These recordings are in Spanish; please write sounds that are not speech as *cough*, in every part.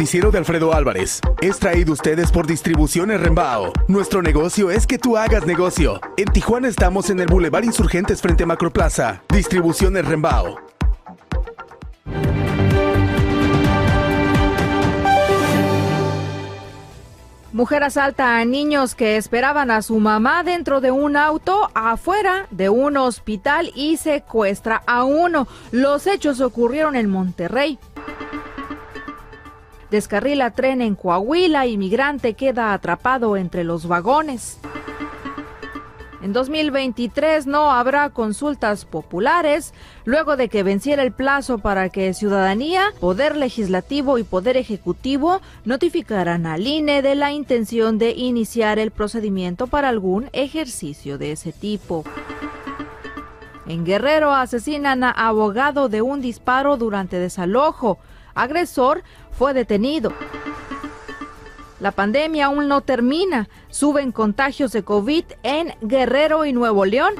noticiero de Alfredo Álvarez es traído ustedes por Distribuciones Rembao. Nuestro negocio es que tú hagas negocio. En Tijuana estamos en el Boulevard Insurgentes frente a Macroplaza. Distribuciones Rembao. Mujer asalta a niños que esperaban a su mamá dentro de un auto afuera de un hospital y secuestra a uno. Los hechos ocurrieron en Monterrey. Descarrila tren en Coahuila y migrante queda atrapado entre los vagones. En 2023 no habrá consultas populares luego de que venciera el plazo para que ciudadanía, poder legislativo y poder ejecutivo notificaran al INE de la intención de iniciar el procedimiento para algún ejercicio de ese tipo. En Guerrero asesinan a abogado de un disparo durante desalojo. Agresor fue detenido. La pandemia aún no termina. Suben contagios de COVID en Guerrero y Nuevo León.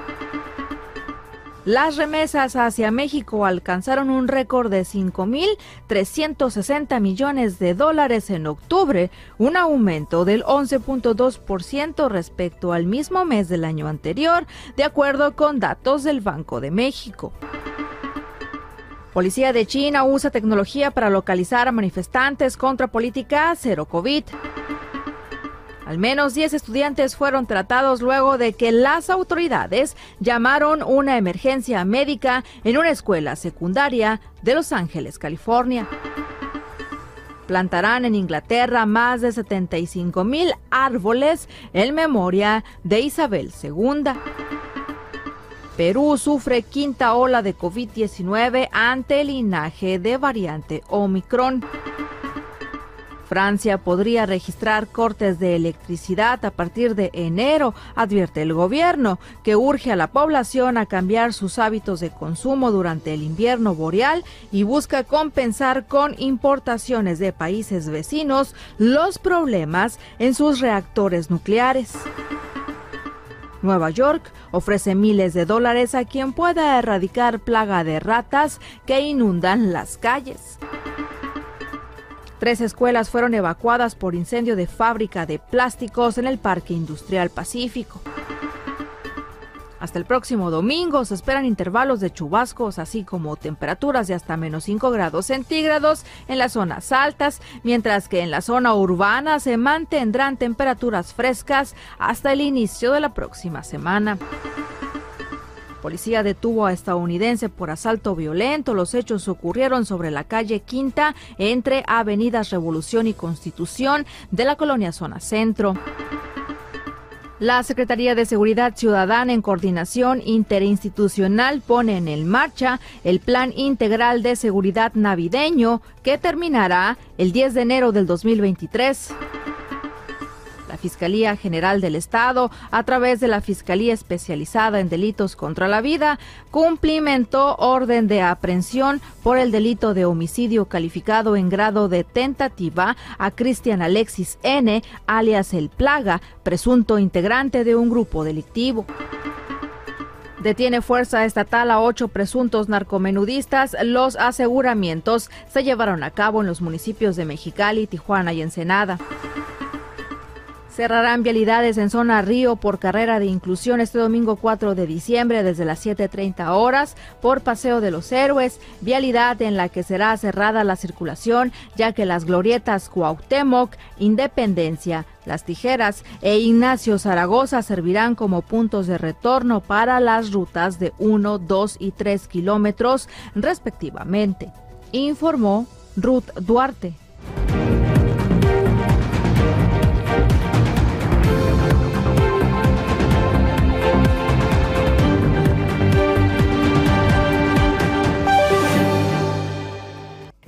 Las remesas hacia México alcanzaron un récord de 5.360 millones de dólares en octubre, un aumento del 11.2% respecto al mismo mes del año anterior, de acuerdo con datos del Banco de México. Policía de China usa tecnología para localizar a manifestantes contra política cero COVID. Al menos 10 estudiantes fueron tratados luego de que las autoridades llamaron una emergencia médica en una escuela secundaria de Los Ángeles, California. Plantarán en Inglaterra más de 75 mil árboles en memoria de Isabel II. Perú sufre quinta ola de COVID-19 ante el linaje de variante Omicron. Francia podría registrar cortes de electricidad a partir de enero, advierte el gobierno, que urge a la población a cambiar sus hábitos de consumo durante el invierno boreal y busca compensar con importaciones de países vecinos los problemas en sus reactores nucleares. Nueva York ofrece miles de dólares a quien pueda erradicar plaga de ratas que inundan las calles. Tres escuelas fueron evacuadas por incendio de fábrica de plásticos en el Parque Industrial Pacífico. Hasta el próximo domingo se esperan intervalos de chubascos, así como temperaturas de hasta menos 5 grados centígrados en las zonas altas, mientras que en la zona urbana se mantendrán temperaturas frescas hasta el inicio de la próxima semana. Policía detuvo a estadounidense por asalto violento. Los hechos ocurrieron sobre la calle Quinta entre Avenidas Revolución y Constitución de la colonia Zona Centro. La Secretaría de Seguridad Ciudadana en coordinación interinstitucional pone en marcha el Plan Integral de Seguridad Navideño que terminará el 10 de enero del 2023. Fiscalía General del Estado, a través de la Fiscalía Especializada en Delitos contra la Vida, cumplimentó orden de aprehensión por el delito de homicidio calificado en grado de tentativa a Cristian Alexis N., alias El Plaga, presunto integrante de un grupo delictivo. Detiene fuerza estatal a ocho presuntos narcomenudistas. Los aseguramientos se llevaron a cabo en los municipios de Mexicali, Tijuana y Ensenada. Cerrarán vialidades en zona Río por carrera de inclusión este domingo 4 de diciembre desde las 7.30 horas por Paseo de los Héroes, vialidad en la que será cerrada la circulación ya que las glorietas Cuauhtémoc, Independencia, Las Tijeras e Ignacio Zaragoza servirán como puntos de retorno para las rutas de 1, 2 y 3 kilómetros respectivamente, informó Ruth Duarte.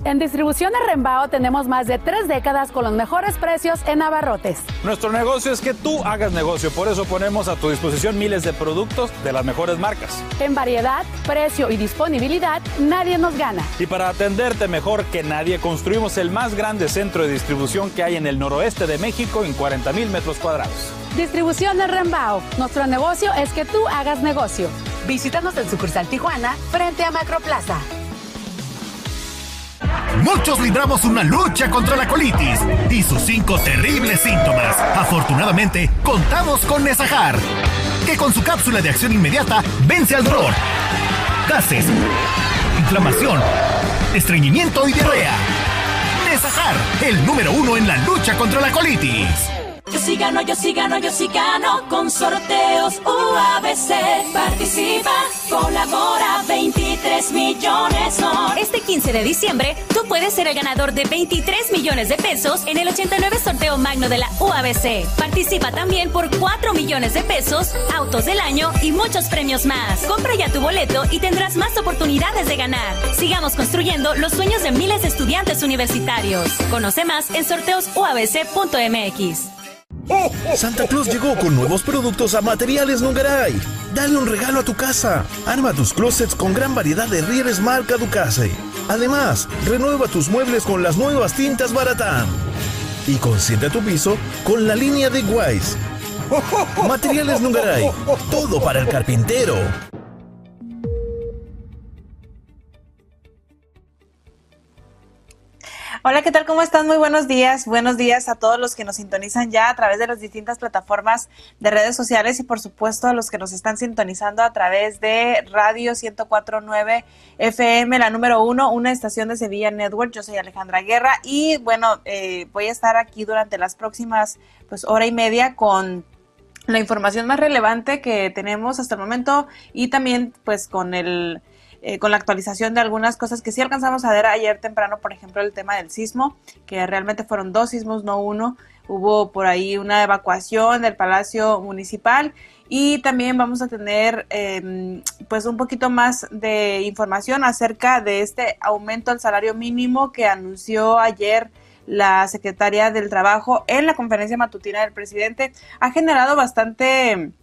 En Distribuciones Rembao tenemos más de tres décadas con los mejores precios en abarrotes. Nuestro negocio es que tú hagas negocio, por eso ponemos a tu disposición miles de productos de las mejores marcas. En variedad, precio y disponibilidad, nadie nos gana. Y para atenderte mejor que nadie, construimos el más grande centro de distribución que hay en el noroeste de México en 40 mil metros cuadrados. Distribuciones Rembao. Nuestro negocio es que tú hagas negocio. Visítanos en sucursal Tijuana frente a Macroplaza. Muchos libramos una lucha contra la colitis y sus cinco terribles síntomas. Afortunadamente, contamos con Nesajar, que con su cápsula de acción inmediata vence al dolor, gases, inflamación, estreñimiento y diarrea. Nesajar, el número uno en la lucha contra la colitis. Yo sí gano, yo sí gano, yo sí gano con sorteos UABC. Participa, colabora, 23 millones son. Este 15 de diciembre, tú puedes ser el ganador de 23 millones de pesos en el 89 sorteo magno de la UABC. Participa también por 4 millones de pesos, autos del año y muchos premios más. Compra ya tu boleto y tendrás más oportunidades de ganar. Sigamos construyendo los sueños de miles de estudiantes universitarios. Conoce más en sorteosuabc.mx. Santa Claus llegó con nuevos productos a Materiales Nungaray. Dale un regalo a tu casa. Arma tus closets con gran variedad de rieles marca Ducase. Además, renueva tus muebles con las nuevas tintas Baratán. Y consiente tu piso con la línea de Wise. Materiales Nungaray. Todo para el carpintero. Hola, ¿qué tal? ¿Cómo están? Muy buenos días. Buenos días a todos los que nos sintonizan ya a través de las distintas plataformas de redes sociales y por supuesto a los que nos están sintonizando a través de Radio 1049 FM, la número uno, una estación de Sevilla Network. Yo soy Alejandra Guerra y bueno, eh, voy a estar aquí durante las próximas pues hora y media con la información más relevante que tenemos hasta el momento y también pues con el eh, con la actualización de algunas cosas que sí alcanzamos a ver ayer temprano, por ejemplo, el tema del sismo, que realmente fueron dos sismos, no uno. Hubo por ahí una evacuación del Palacio Municipal y también vamos a tener em, pues un poquito más de información acerca de este aumento al salario mínimo que anunció ayer la secretaria del Trabajo en la conferencia matutina del presidente. Ha generado bastante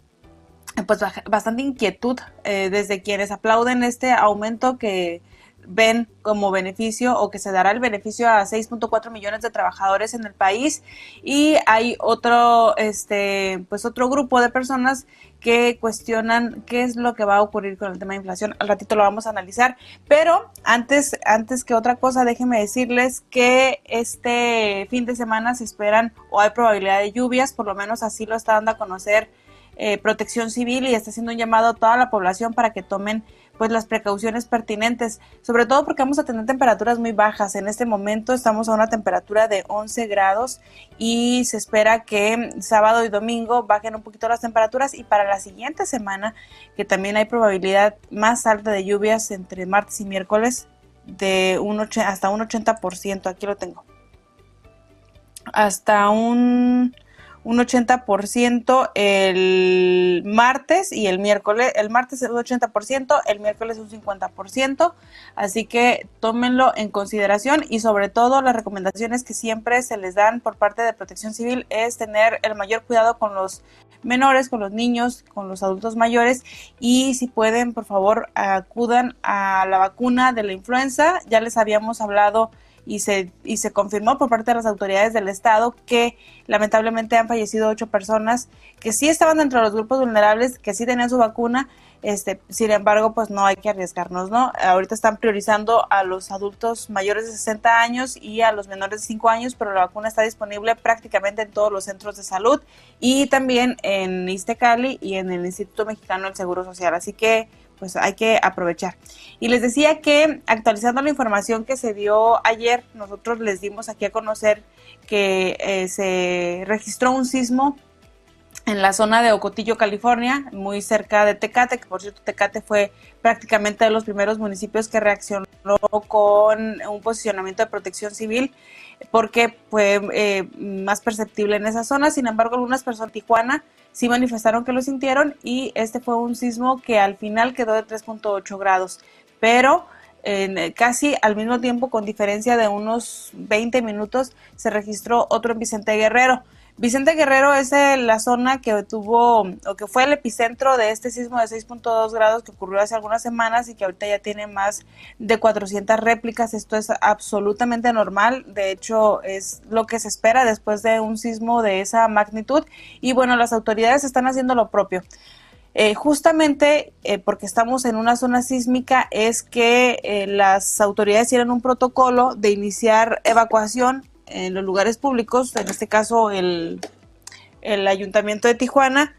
pues bastante inquietud eh, desde quienes aplauden este aumento que ven como beneficio o que se dará el beneficio a 6.4 millones de trabajadores en el país y hay otro este pues otro grupo de personas que cuestionan qué es lo que va a ocurrir con el tema de inflación. Al ratito lo vamos a analizar, pero antes antes que otra cosa, déjenme decirles que este fin de semana se esperan o hay probabilidad de lluvias, por lo menos así lo está dando a conocer eh, protección Civil y está haciendo un llamado a toda la población para que tomen pues las precauciones pertinentes, sobre todo porque vamos a tener temperaturas muy bajas. En este momento estamos a una temperatura de 11 grados y se espera que sábado y domingo bajen un poquito las temperaturas y para la siguiente semana, que también hay probabilidad más alta de lluvias entre martes y miércoles de un hasta un 80%, aquí lo tengo. Hasta un un 80% el martes y el miércoles, el martes es un 80%, el miércoles un 50%, así que tómenlo en consideración y sobre todo las recomendaciones que siempre se les dan por parte de Protección Civil es tener el mayor cuidado con los menores, con los niños, con los adultos mayores y si pueden, por favor, acudan a la vacuna de la influenza, ya les habíamos hablado y se, y se confirmó por parte de las autoridades del estado que lamentablemente han fallecido ocho personas que sí estaban dentro de los grupos vulnerables, que sí tenían su vacuna, este, sin embargo, pues no hay que arriesgarnos, ¿no? Ahorita están priorizando a los adultos mayores de 60 años y a los menores de 5 años, pero la vacuna está disponible prácticamente en todos los centros de salud y también en Istecali y en el Instituto Mexicano del Seguro Social. Así que pues hay que aprovechar. Y les decía que actualizando la información que se dio ayer, nosotros les dimos aquí a conocer que eh, se registró un sismo en la zona de Ocotillo, California, muy cerca de Tecate, que por cierto Tecate fue prácticamente de los primeros municipios que reaccionó con un posicionamiento de protección civil porque fue eh, más perceptible en esa zona. Sin embargo, algunas personas de Tijuana sí manifestaron que lo sintieron y este fue un sismo que al final quedó de 3.8 grados, pero en, casi al mismo tiempo, con diferencia de unos 20 minutos, se registró otro en Vicente Guerrero. Vicente Guerrero es la zona que tuvo o que fue el epicentro de este sismo de 6.2 grados que ocurrió hace algunas semanas y que ahorita ya tiene más de 400 réplicas. Esto es absolutamente normal. De hecho, es lo que se espera después de un sismo de esa magnitud. Y bueno, las autoridades están haciendo lo propio. Eh, justamente eh, porque estamos en una zona sísmica es que eh, las autoridades tienen un protocolo de iniciar evacuación en los lugares públicos, en este caso el, el Ayuntamiento de Tijuana,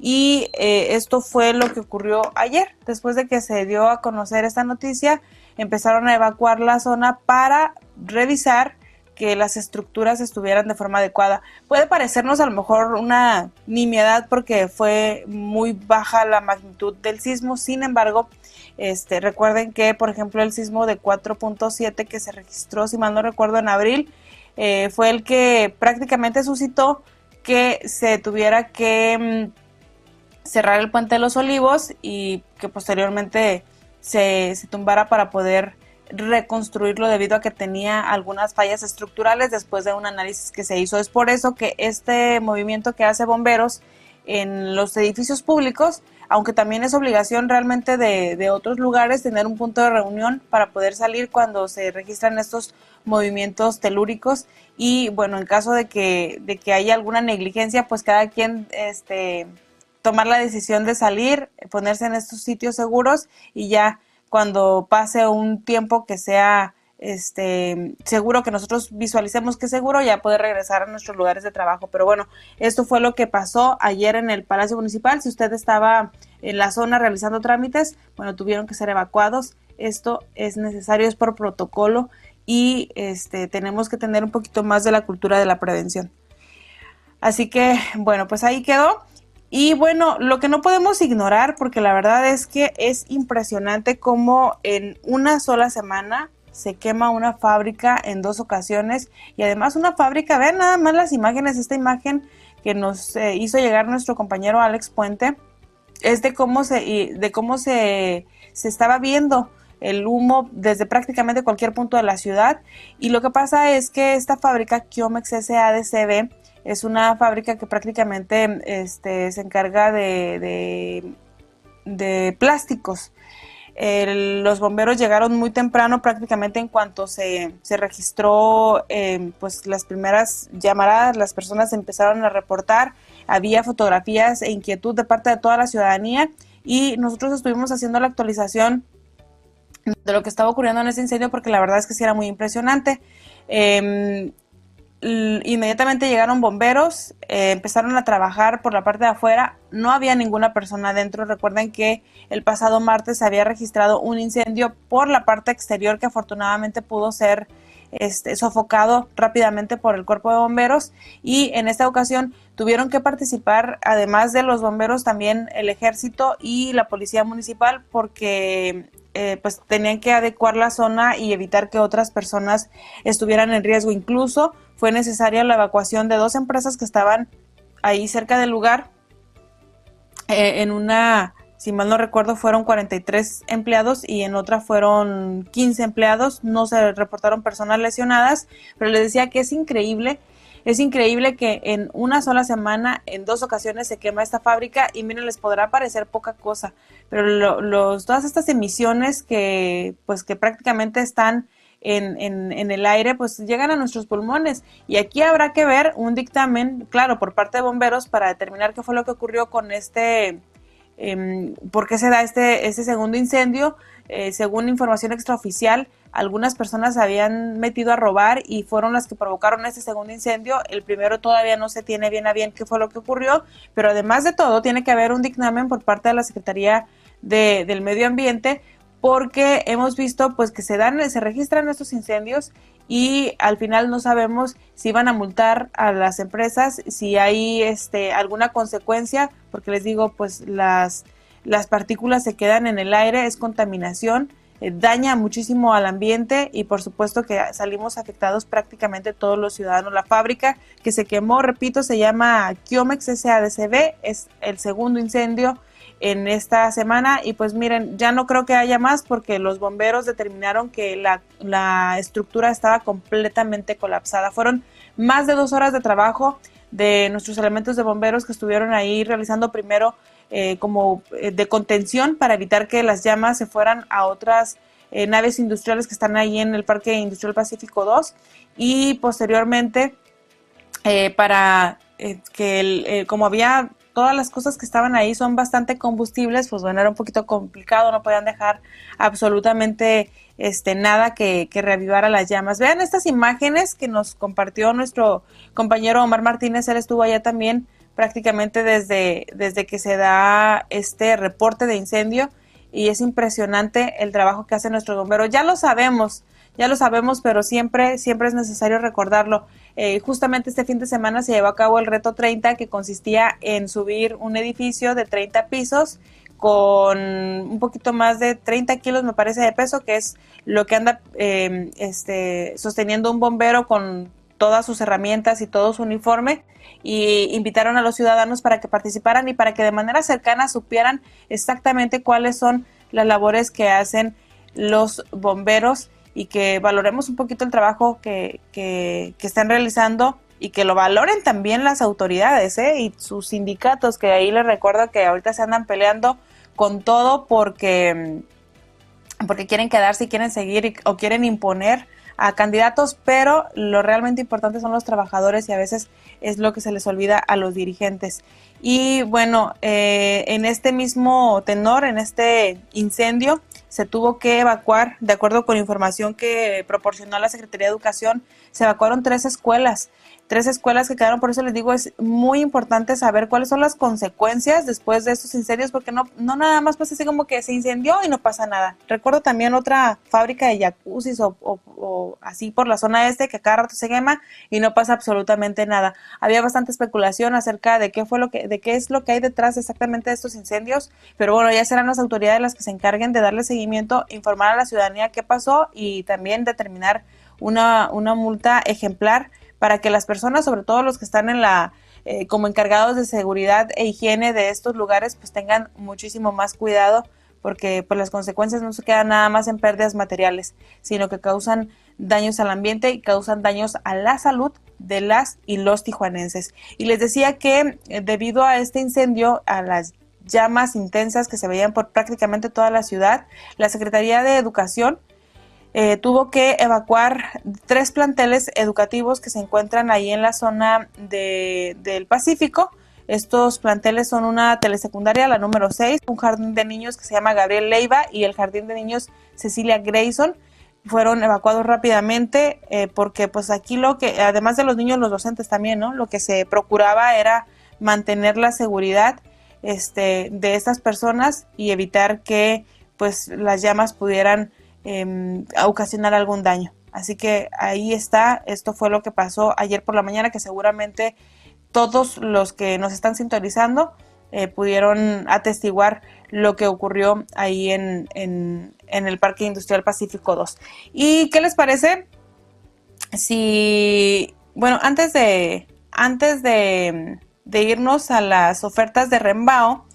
y eh, esto fue lo que ocurrió ayer. Después de que se dio a conocer esta noticia, empezaron a evacuar la zona para revisar que las estructuras estuvieran de forma adecuada. Puede parecernos a lo mejor una nimiedad porque fue muy baja la magnitud del sismo, sin embargo, este, recuerden que, por ejemplo, el sismo de 4.7 que se registró, si mal no recuerdo, en abril, eh, fue el que prácticamente suscitó que se tuviera que mm, cerrar el puente de los olivos y que posteriormente se, se tumbara para poder reconstruirlo debido a que tenía algunas fallas estructurales después de un análisis que se hizo. Es por eso que este movimiento que hace bomberos en los edificios públicos, aunque también es obligación realmente de, de, otros lugares tener un punto de reunión para poder salir cuando se registran estos movimientos telúricos. Y bueno, en caso de que, de que haya alguna negligencia, pues cada quien este, tomar la decisión de salir, ponerse en estos sitios seguros y ya cuando pase un tiempo que sea este seguro que nosotros visualicemos que seguro ya poder regresar a nuestros lugares de trabajo pero bueno esto fue lo que pasó ayer en el Palacio Municipal si usted estaba en la zona realizando trámites bueno tuvieron que ser evacuados esto es necesario es por protocolo y este, tenemos que tener un poquito más de la cultura de la prevención. Así que, bueno, pues ahí quedó. Y bueno, lo que no podemos ignorar, porque la verdad es que es impresionante cómo en una sola semana se quema una fábrica en dos ocasiones y además una fábrica, vean nada más las imágenes, esta imagen que nos eh, hizo llegar nuestro compañero Alex Puente, es de cómo se, de cómo se, se estaba viendo el humo desde prácticamente cualquier punto de la ciudad. Y lo que pasa es que esta fábrica, Kiomex SADCB, es una fábrica que prácticamente este, se encarga de, de, plásticos. Los bomberos llegaron muy temprano, prácticamente en cuanto se, se registró eh, pues las primeras llamadas, las personas empezaron a reportar, había fotografías e inquietud de parte de toda la ciudadanía y nosotros estuvimos haciendo la actualización de lo que estaba ocurriendo en ese incendio porque la verdad es que sí era muy impresionante. Em, inmediatamente llegaron bomberos, eh, empezaron a trabajar por la parte de afuera, no había ninguna persona adentro. Recuerden que el pasado martes se había registrado un incendio por la parte exterior que afortunadamente pudo ser este, sofocado rápidamente por el cuerpo de bomberos y en esta ocasión tuvieron que participar, además de los bomberos, también el ejército y la policía municipal porque eh, pues tenían que adecuar la zona y evitar que otras personas estuvieran en riesgo. Incluso fue necesaria la evacuación de dos empresas que estaban ahí cerca del lugar. Eh, en una, si mal no recuerdo, fueron 43 empleados y en otra fueron 15 empleados. No se reportaron personas lesionadas, pero les decía que es increíble es increíble que en una sola semana, en dos ocasiones se quema esta fábrica y miren, les podrá parecer poca cosa, pero los, todas estas emisiones que pues que prácticamente están en, en, el aire, pues llegan a nuestros pulmones. Y aquí habrá que ver un dictamen, claro, por parte de bomberos para determinar qué fue lo que ocurrió con este, eh, por qué se da este, este segundo incendio. Eh, según información extraoficial, algunas personas se habían metido a robar y fueron las que provocaron este segundo incendio. El primero todavía no se tiene bien a bien qué fue lo que ocurrió, pero además de todo tiene que haber un dictamen por parte de la Secretaría de, del Medio Ambiente porque hemos visto pues que se dan se registran estos incendios y al final no sabemos si van a multar a las empresas, si hay este alguna consecuencia, porque les digo pues las las partículas se quedan en el aire, es contaminación eh, daña muchísimo al ambiente y por supuesto que salimos afectados prácticamente todos los ciudadanos. La fábrica que se quemó, repito, se llama Kiomex SADCB, es el segundo incendio en esta semana y pues miren, ya no creo que haya más porque los bomberos determinaron que la, la estructura estaba completamente colapsada. Fueron más de dos horas de trabajo de nuestros elementos de bomberos que estuvieron ahí realizando primero eh, como eh, de contención para evitar que las llamas se fueran a otras eh, naves industriales que están ahí en el Parque Industrial Pacífico 2 y posteriormente para que el, como había todas las cosas que estaban ahí son bastante combustibles, pues bueno, era un poquito complicado, no podían dejar absolutamente este, nada que, que reavivara las llamas. Vean estas imágenes que nos compartió nuestro compañero Omar Martínez, él estuvo allá también prácticamente desde, desde que se da este reporte de incendio y es impresionante el trabajo que hacen nuestros bomberos. Ya lo sabemos, ya lo sabemos, pero siempre, siempre es necesario recordarlo. Eh, justamente este fin de semana se llevó a cabo el reto 30 que consistía en subir un edificio de 30 pisos con un poquito más de 30 kilos, me parece, de peso, que es lo que anda eh, este, sosteniendo un bombero con todas sus herramientas y todo su uniforme y invitaron a los ciudadanos para que participaran y para que de manera cercana supieran exactamente cuáles son las labores que hacen los bomberos y que valoremos un poquito el trabajo que, que, están realizando y que lo valoren también las autoridades ¿eh? y sus sindicatos, que ahí les recuerdo que ahorita se andan peleando con todo porque, porque quieren quedarse y quieren seguir o quieren imponer a candidatos, pero lo realmente importante son los trabajadores y a veces es lo que se les olvida a los dirigentes. Y bueno, eh, en este mismo tenor, en este incendio, se tuvo que evacuar, de acuerdo con información que proporcionó la Secretaría de Educación, se evacuaron tres escuelas tres escuelas que quedaron, por eso les digo, es muy importante saber cuáles son las consecuencias después de estos incendios, porque no, no nada más pasa así como que se incendió y no pasa nada. Recuerdo también otra fábrica de jacuzzis o, así por la zona este que cada rato se quema y no pasa absolutamente nada. Había bastante especulación acerca de qué fue lo que, de qué es lo que hay detrás exactamente de estos incendios, pero bueno, ya serán las autoridades las que se encarguen de darle seguimiento, informar a la ciudadanía qué pasó y también determinar una, una multa ejemplar para que las personas, sobre todo los que están en la eh, como encargados de seguridad e higiene de estos lugares, pues tengan muchísimo más cuidado porque pues las consecuencias no se quedan nada más en pérdidas materiales, sino que causan daños al ambiente y causan daños a la salud de las y los tijuanenses. Y les decía que eh, debido a este incendio, a las llamas intensas que se veían por prácticamente toda la ciudad, la Secretaría de Educación eh, tuvo que evacuar tres planteles educativos que se encuentran ahí en la zona de, del Pacífico. Estos planteles son una telesecundaria, la número 6, un jardín de niños que se llama Gabriel Leiva y el jardín de niños Cecilia Grayson. fueron evacuados rápidamente eh, porque pues aquí lo que, además de los niños, los docentes también, ¿no? Lo que se procuraba era mantener la seguridad este, de estas personas y evitar que pues las llamas pudieran em, ocasionar algún daño. Así que ahí está, esto fue lo que pasó ayer por la mañana, que seguramente todos los que nos están sintonizando eh, pudieron atestiguar lo que ocurrió ahí en, en, el Parque Industrial Pacífico 2. ¿Y qué les parece? Si, bueno, antes de, antes de, de irnos a las ofertas de Rembao,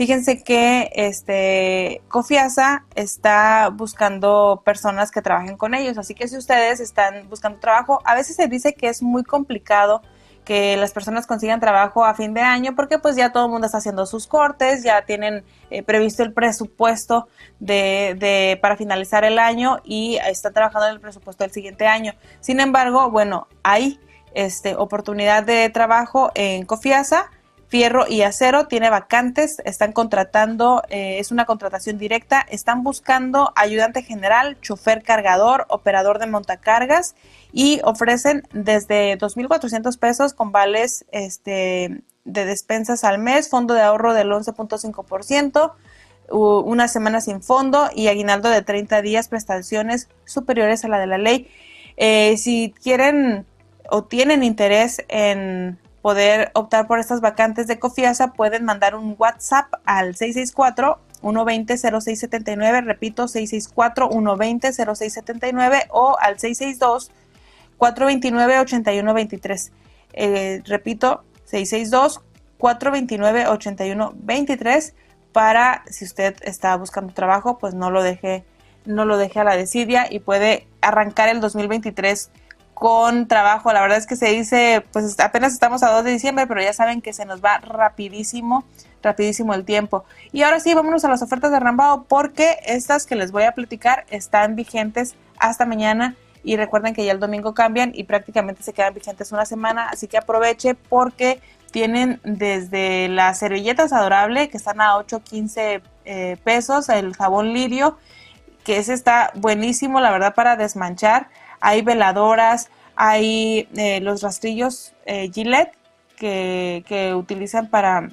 Fíjense que este Cofiasa está buscando personas que trabajen con ellos, así que si ustedes están buscando trabajo, a veces se dice que es muy complicado que las personas consigan trabajo a fin de año porque pues ya todo el mundo está haciendo sus cortes, ya tienen eh, previsto el presupuesto de, de, para finalizar el año y están trabajando en el presupuesto del siguiente año. Sin embargo, bueno, hay este, oportunidad de trabajo en Cofiasa Fierro y Acero tiene vacantes, están contratando, eh, es una contratación directa, están buscando ayudante general, chofer cargador, operador de montacargas y ofrecen desde 2.400 pesos con vales este, de despensas al mes, fondo de ahorro del 11.5%, una semana sin fondo y aguinaldo de 30 días, prestaciones superiores a la de la ley. Eh, si quieren o tienen interés en poder optar por estas vacantes de Cofiasa, pueden mandar un WhatsApp al 664 120 0679, repito 664 120 0679 o al 662 429 8123. Eh, repito 662 429 8123 para si usted está buscando trabajo, pues no lo deje no lo deje a la desidia y puede arrancar el 2023 con trabajo. La verdad es que se dice, pues apenas estamos a 2 de diciembre, pero ya saben que se nos va rapidísimo, rapidísimo el tiempo. Y ahora sí, vámonos a las ofertas de Rambao, porque estas que les voy a platicar están vigentes hasta mañana. Y recuerden que ya el domingo cambian y prácticamente se quedan vigentes una semana, así que aproveche porque tienen desde las servilletas adorable que están a 8.15 eh, pesos, el jabón lirio, que ese está buenísimo, la verdad, para desmanchar hay veladoras, hay eh, los rastrillos eh, Gillette que, que, utilizan para,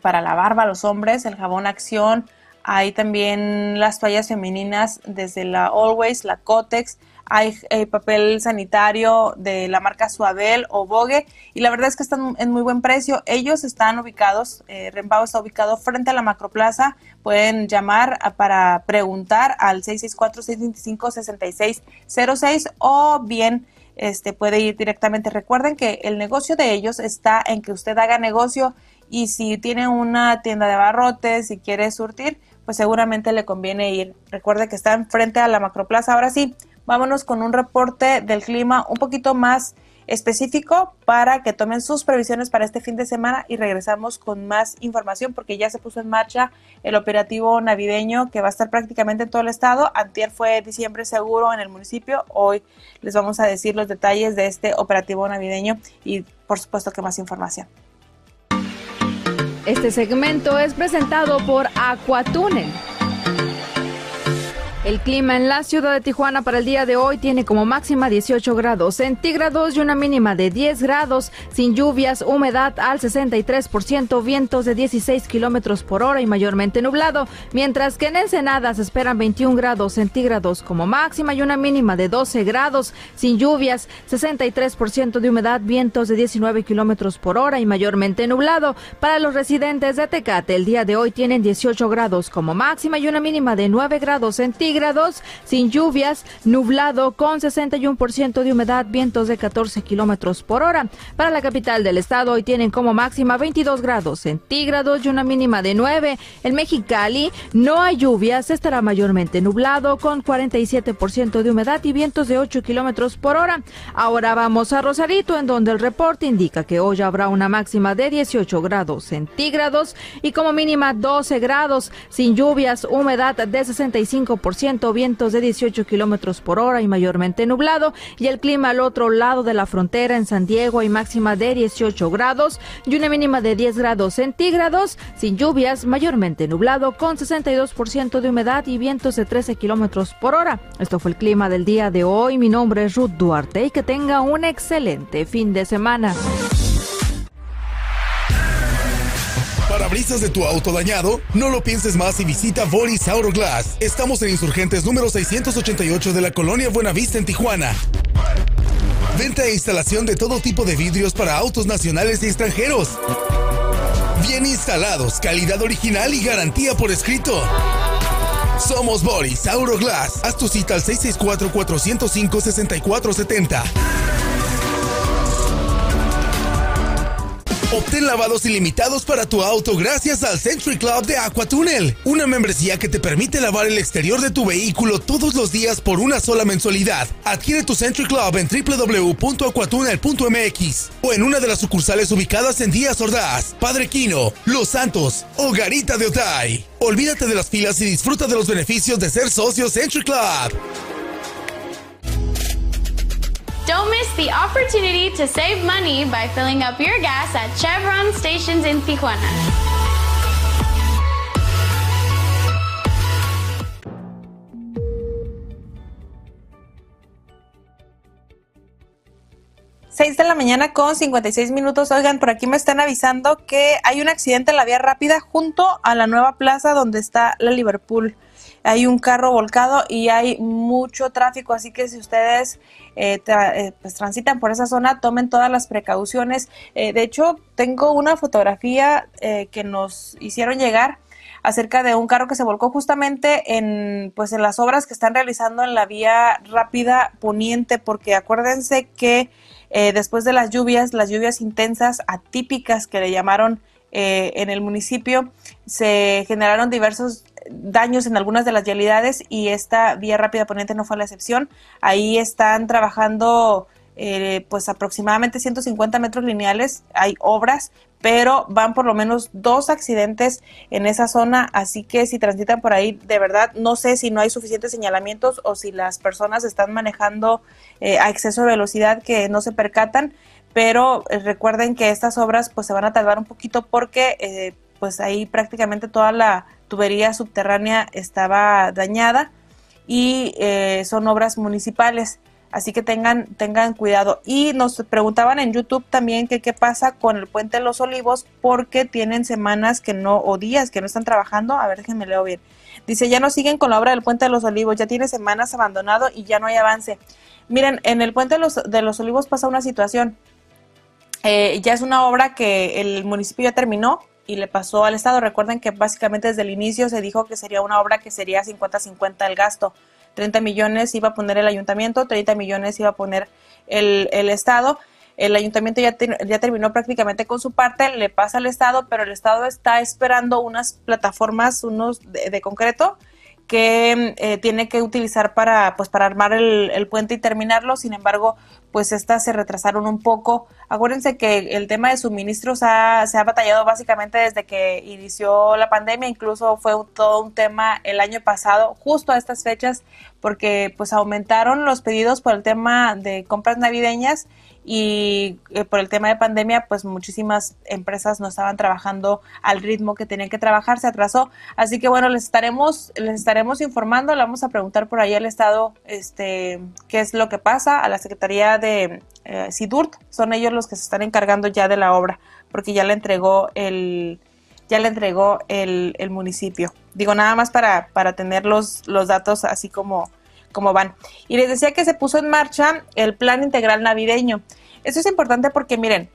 para la barba los hombres, el jabón Acción, hay también las toallas femeninas desde la Always, la Cotex, hay eh, papel sanitario de la marca Suabel o Vogue y la verdad es que están en muy buen precio. Ellos están ubicados, eh, está ubicado frente a la Macroplaza. Pueden llamar para preguntar al 664-625-6606 o bien este, puede ir directamente. Recuerden que el negocio de ellos está en que usted haga negocio y si tiene una tienda de barrotes y quiere surtir, pues seguramente le conviene ir. Recuerde que están frente a la Macroplaza. Ahora sí, vámonos con un reporte del clima un poquito más específico para que tomen sus previsiones para este fin de semana y regresamos con más información porque ya se puso en marcha el operativo navideño que va a estar prácticamente en todo el estado. Antier fue diciembre seguro en el municipio. Hoy les vamos a decir los detalles de este operativo navideño y por supuesto que más información. Este segmento es presentado por Aquatunnel el clima en la ciudad de Tijuana para el día de hoy tiene como máxima 18 grados centígrados y una mínima de 10 grados, sin lluvias, humedad al 63%, vientos de 16 kilómetros por hora y mayormente nublado, mientras que en Ensenada se esperan 21 grados centígrados como máxima y una mínima de 12 grados, sin lluvias, 63% de humedad, vientos de 19 kilómetros por hora y mayormente nublado. Para los residentes de Tecate, el día de hoy tienen 18 grados como máxima y una mínima de 9 grados centígrados grados, sin lluvias, nublado con 61% de humedad, vientos de 14 kilómetros por hora. Para la capital del estado hoy tienen como máxima 22 grados centígrados y una mínima de 9. En Mexicali no hay lluvias, estará mayormente nublado con 47% de humedad y vientos de 8 kilómetros por hora. Ahora vamos a Rosarito, en donde el reporte indica que hoy habrá una máxima de 18 grados centígrados y como mínima 12 grados, sin lluvias, humedad de 65% 60%, vientos de 18 kilómetros por hora y mayormente nublado. Y el clima al otro lado de la frontera en San Diego hay máxima de 18 grados y una mínima de 10 grados centígrados, sin lluvias, mayormente nublado, con 62% de humedad y vientos de 13 kilómetros por hora. Esto fue el clima del día de hoy. Mi nombre es Ruth Duarte y que tenga un excelente fin de semana. ¿Parabrisas de tu auto dañado? No lo pienses más y visita Boris Glass. Estamos en Insurgentes número 688 de la colonia Buenavista en Tijuana. Venta e instalación de todo tipo de vidrios para autos nacionales y extranjeros. Bien instalados, calidad original y garantía por escrito. Somos Boris Glass. Haz tu cita al 664-405-6470. Obtén lavados ilimitados para tu auto gracias al Century Club de Aquatunnel, una membresía que te permite lavar el exterior de tu vehículo todos los días por una sola mensualidad. Adquiere tu Century Club en www.aquatunnel.mx o en una de las sucursales ubicadas en Díaz Ordaz, Padre Quino, Los Santos o Garita de Otay. Olvídate de las filas y disfruta de los beneficios de ser socio Century Club. Don't miss the opportunity to save money by filling up your gas at Chevron stations in Tijuana. Seis de la mañana con 56 minutos. Oigan, por aquí me están avisando que hay un accidente en la vía rápida junto a la nueva plaza donde está la Liverpool hay un carro volcado y hay mucho tráfico, así que si ustedes eh, eh, pues transitan por esa zona, tomen todas las precauciones. Eh, de hecho, tengo una fotografía que nos hicieron llegar acerca de un carro que se volcó justamente en pues en las obras que están realizando en la vía rápida poniente porque acuérdense que después de las lluvias las lluvias intensas atípicas que le llamaron en el municipio se generaron diversos daños en algunas de las vialidades y esta vía rápida poniente no fue la excepción. Ahí están trabajando eh, pues aproximadamente 150 metros lineales, hay obras, pero van por lo menos dos accidentes en esa zona, así que si transitan por ahí, de verdad, no sé si no hay suficientes señalamientos o si las personas están manejando eh, a exceso de velocidad que no se percatan, pero eh, recuerden que estas obras pues se van a tardar un poquito porque pues ahí prácticamente toda la tubería subterránea estaba dañada y eh, son obras municipales. Así que tengan, tengan cuidado. Y nos preguntaban en YouTube también que qué pasa con el puente de los olivos porque tienen semanas que no, o días que no están trabajando. A ver, déjenme leo bien. Dice, ya no siguen con la obra del puente de los olivos, ya tiene semanas abandonado y ya no hay avance. Miren, en el puente de los, de los olivos pasa una situación. Eh, ya es una obra que el municipio ya terminó, y le pasó al Estado. Recuerden que básicamente desde el inicio se dijo que sería una obra que sería 50-50 el gasto. 30 millones iba a poner el ayuntamiento, 30 millones iba a poner el, el Estado. El ayuntamiento ya, ya terminó prácticamente con su parte, le pasa al Estado, pero el Estado está esperando unas plataformas, unos de concreto, que eh, tiene que utilizar para, pues, para armar el, puente y terminarlo. Sin embargo, pues estas se retrasaron un poco. Acuérdense que el tema de suministros se ha batallado básicamente desde que inició la pandemia, incluso fue todo un tema el año pasado, justo a estas fechas, porque pues aumentaron los pedidos por el tema de compras navideñas y eh, por el tema de pandemia, pues muchísimas empresas no estaban trabajando al ritmo que tenían que trabajar, se atrasó. Así que bueno, les estaremos, les estaremos informando, le vamos a preguntar por ahí al Estado este, qué es lo que pasa, a la Secretaría de eh, SIDURT, son ellos los que se están encargando ya de la obra, porque ya le entregó el, ya le entregó el, el municipio. Digo, nada más para, para tener los, los datos así como cómo van. Y les decía que se puso en marcha el plan integral navideño. Esto es importante porque miren,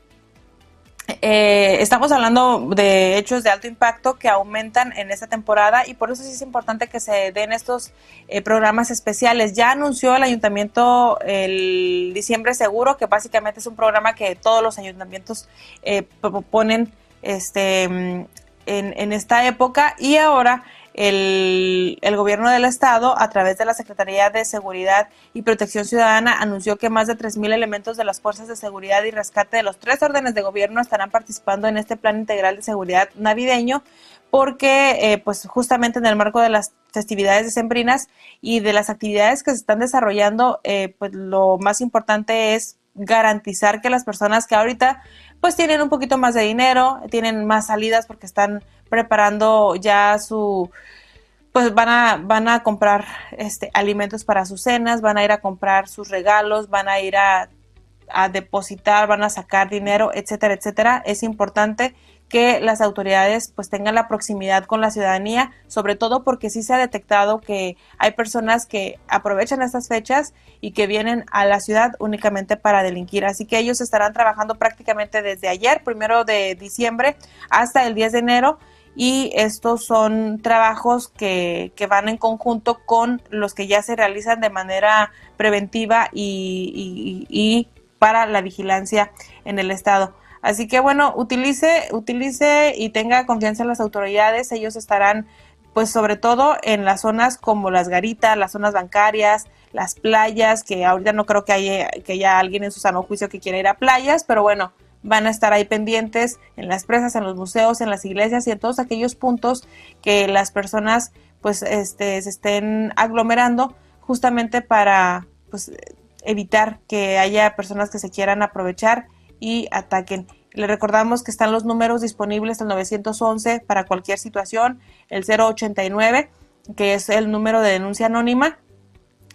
eh, estamos hablando de hechos de alto impacto que aumentan en esta temporada y por eso sí es importante que se den estos eh, programas especiales. Ya anunció el ayuntamiento el diciembre seguro, que básicamente es un programa que todos los ayuntamientos eh, ponen este, en, en, esta época y ahora el, el, gobierno del estado, a través de la Secretaría de Seguridad y Protección Ciudadana, anunció que más de 3.000 elementos de las fuerzas de seguridad y rescate de los tres órdenes de gobierno estarán participando en este plan integral de seguridad navideño, porque eh, pues justamente en el marco de las festividades decembrinas y de las actividades que se están desarrollando, eh, pues lo más importante es garantizar que las personas que ahorita pues tienen un poquito más de dinero, tienen más salidas porque están preparando ya su pues van a van a comprar este alimentos para sus cenas, van a ir a comprar sus regalos, van a ir a, a depositar, van a sacar dinero, etcétera, etcétera. Es importante que las autoridades pues tengan la proximidad con la ciudadanía, sobre todo porque sí se ha detectado que hay personas que aprovechan estas fechas y que vienen a la ciudad únicamente para delinquir. Así que ellos estarán trabajando prácticamente desde ayer, primero de diciembre, hasta el 10 de enero. Y estos son trabajos que, que van en conjunto con los que ya se realizan de manera preventiva y, y, para la vigilancia en el estado. Así que bueno, utilice, utilice y tenga confianza en las autoridades. Ellos estarán, pues sobre todo en las zonas como las garitas, las zonas bancarias, las playas, que ahorita no creo que haya, que haya alguien en su sano juicio que quiera ir a playas, pero bueno, van a estar ahí pendientes en las presas, en los museos, en las iglesias y en todos aquellos puntos que las personas pues este, se estén aglomerando justamente para pues evitar que haya personas que se quieran aprovechar y ataquen. Le recordamos que están los números disponibles el 911 para cualquier situación, el 089, que es el número de denuncia anónima.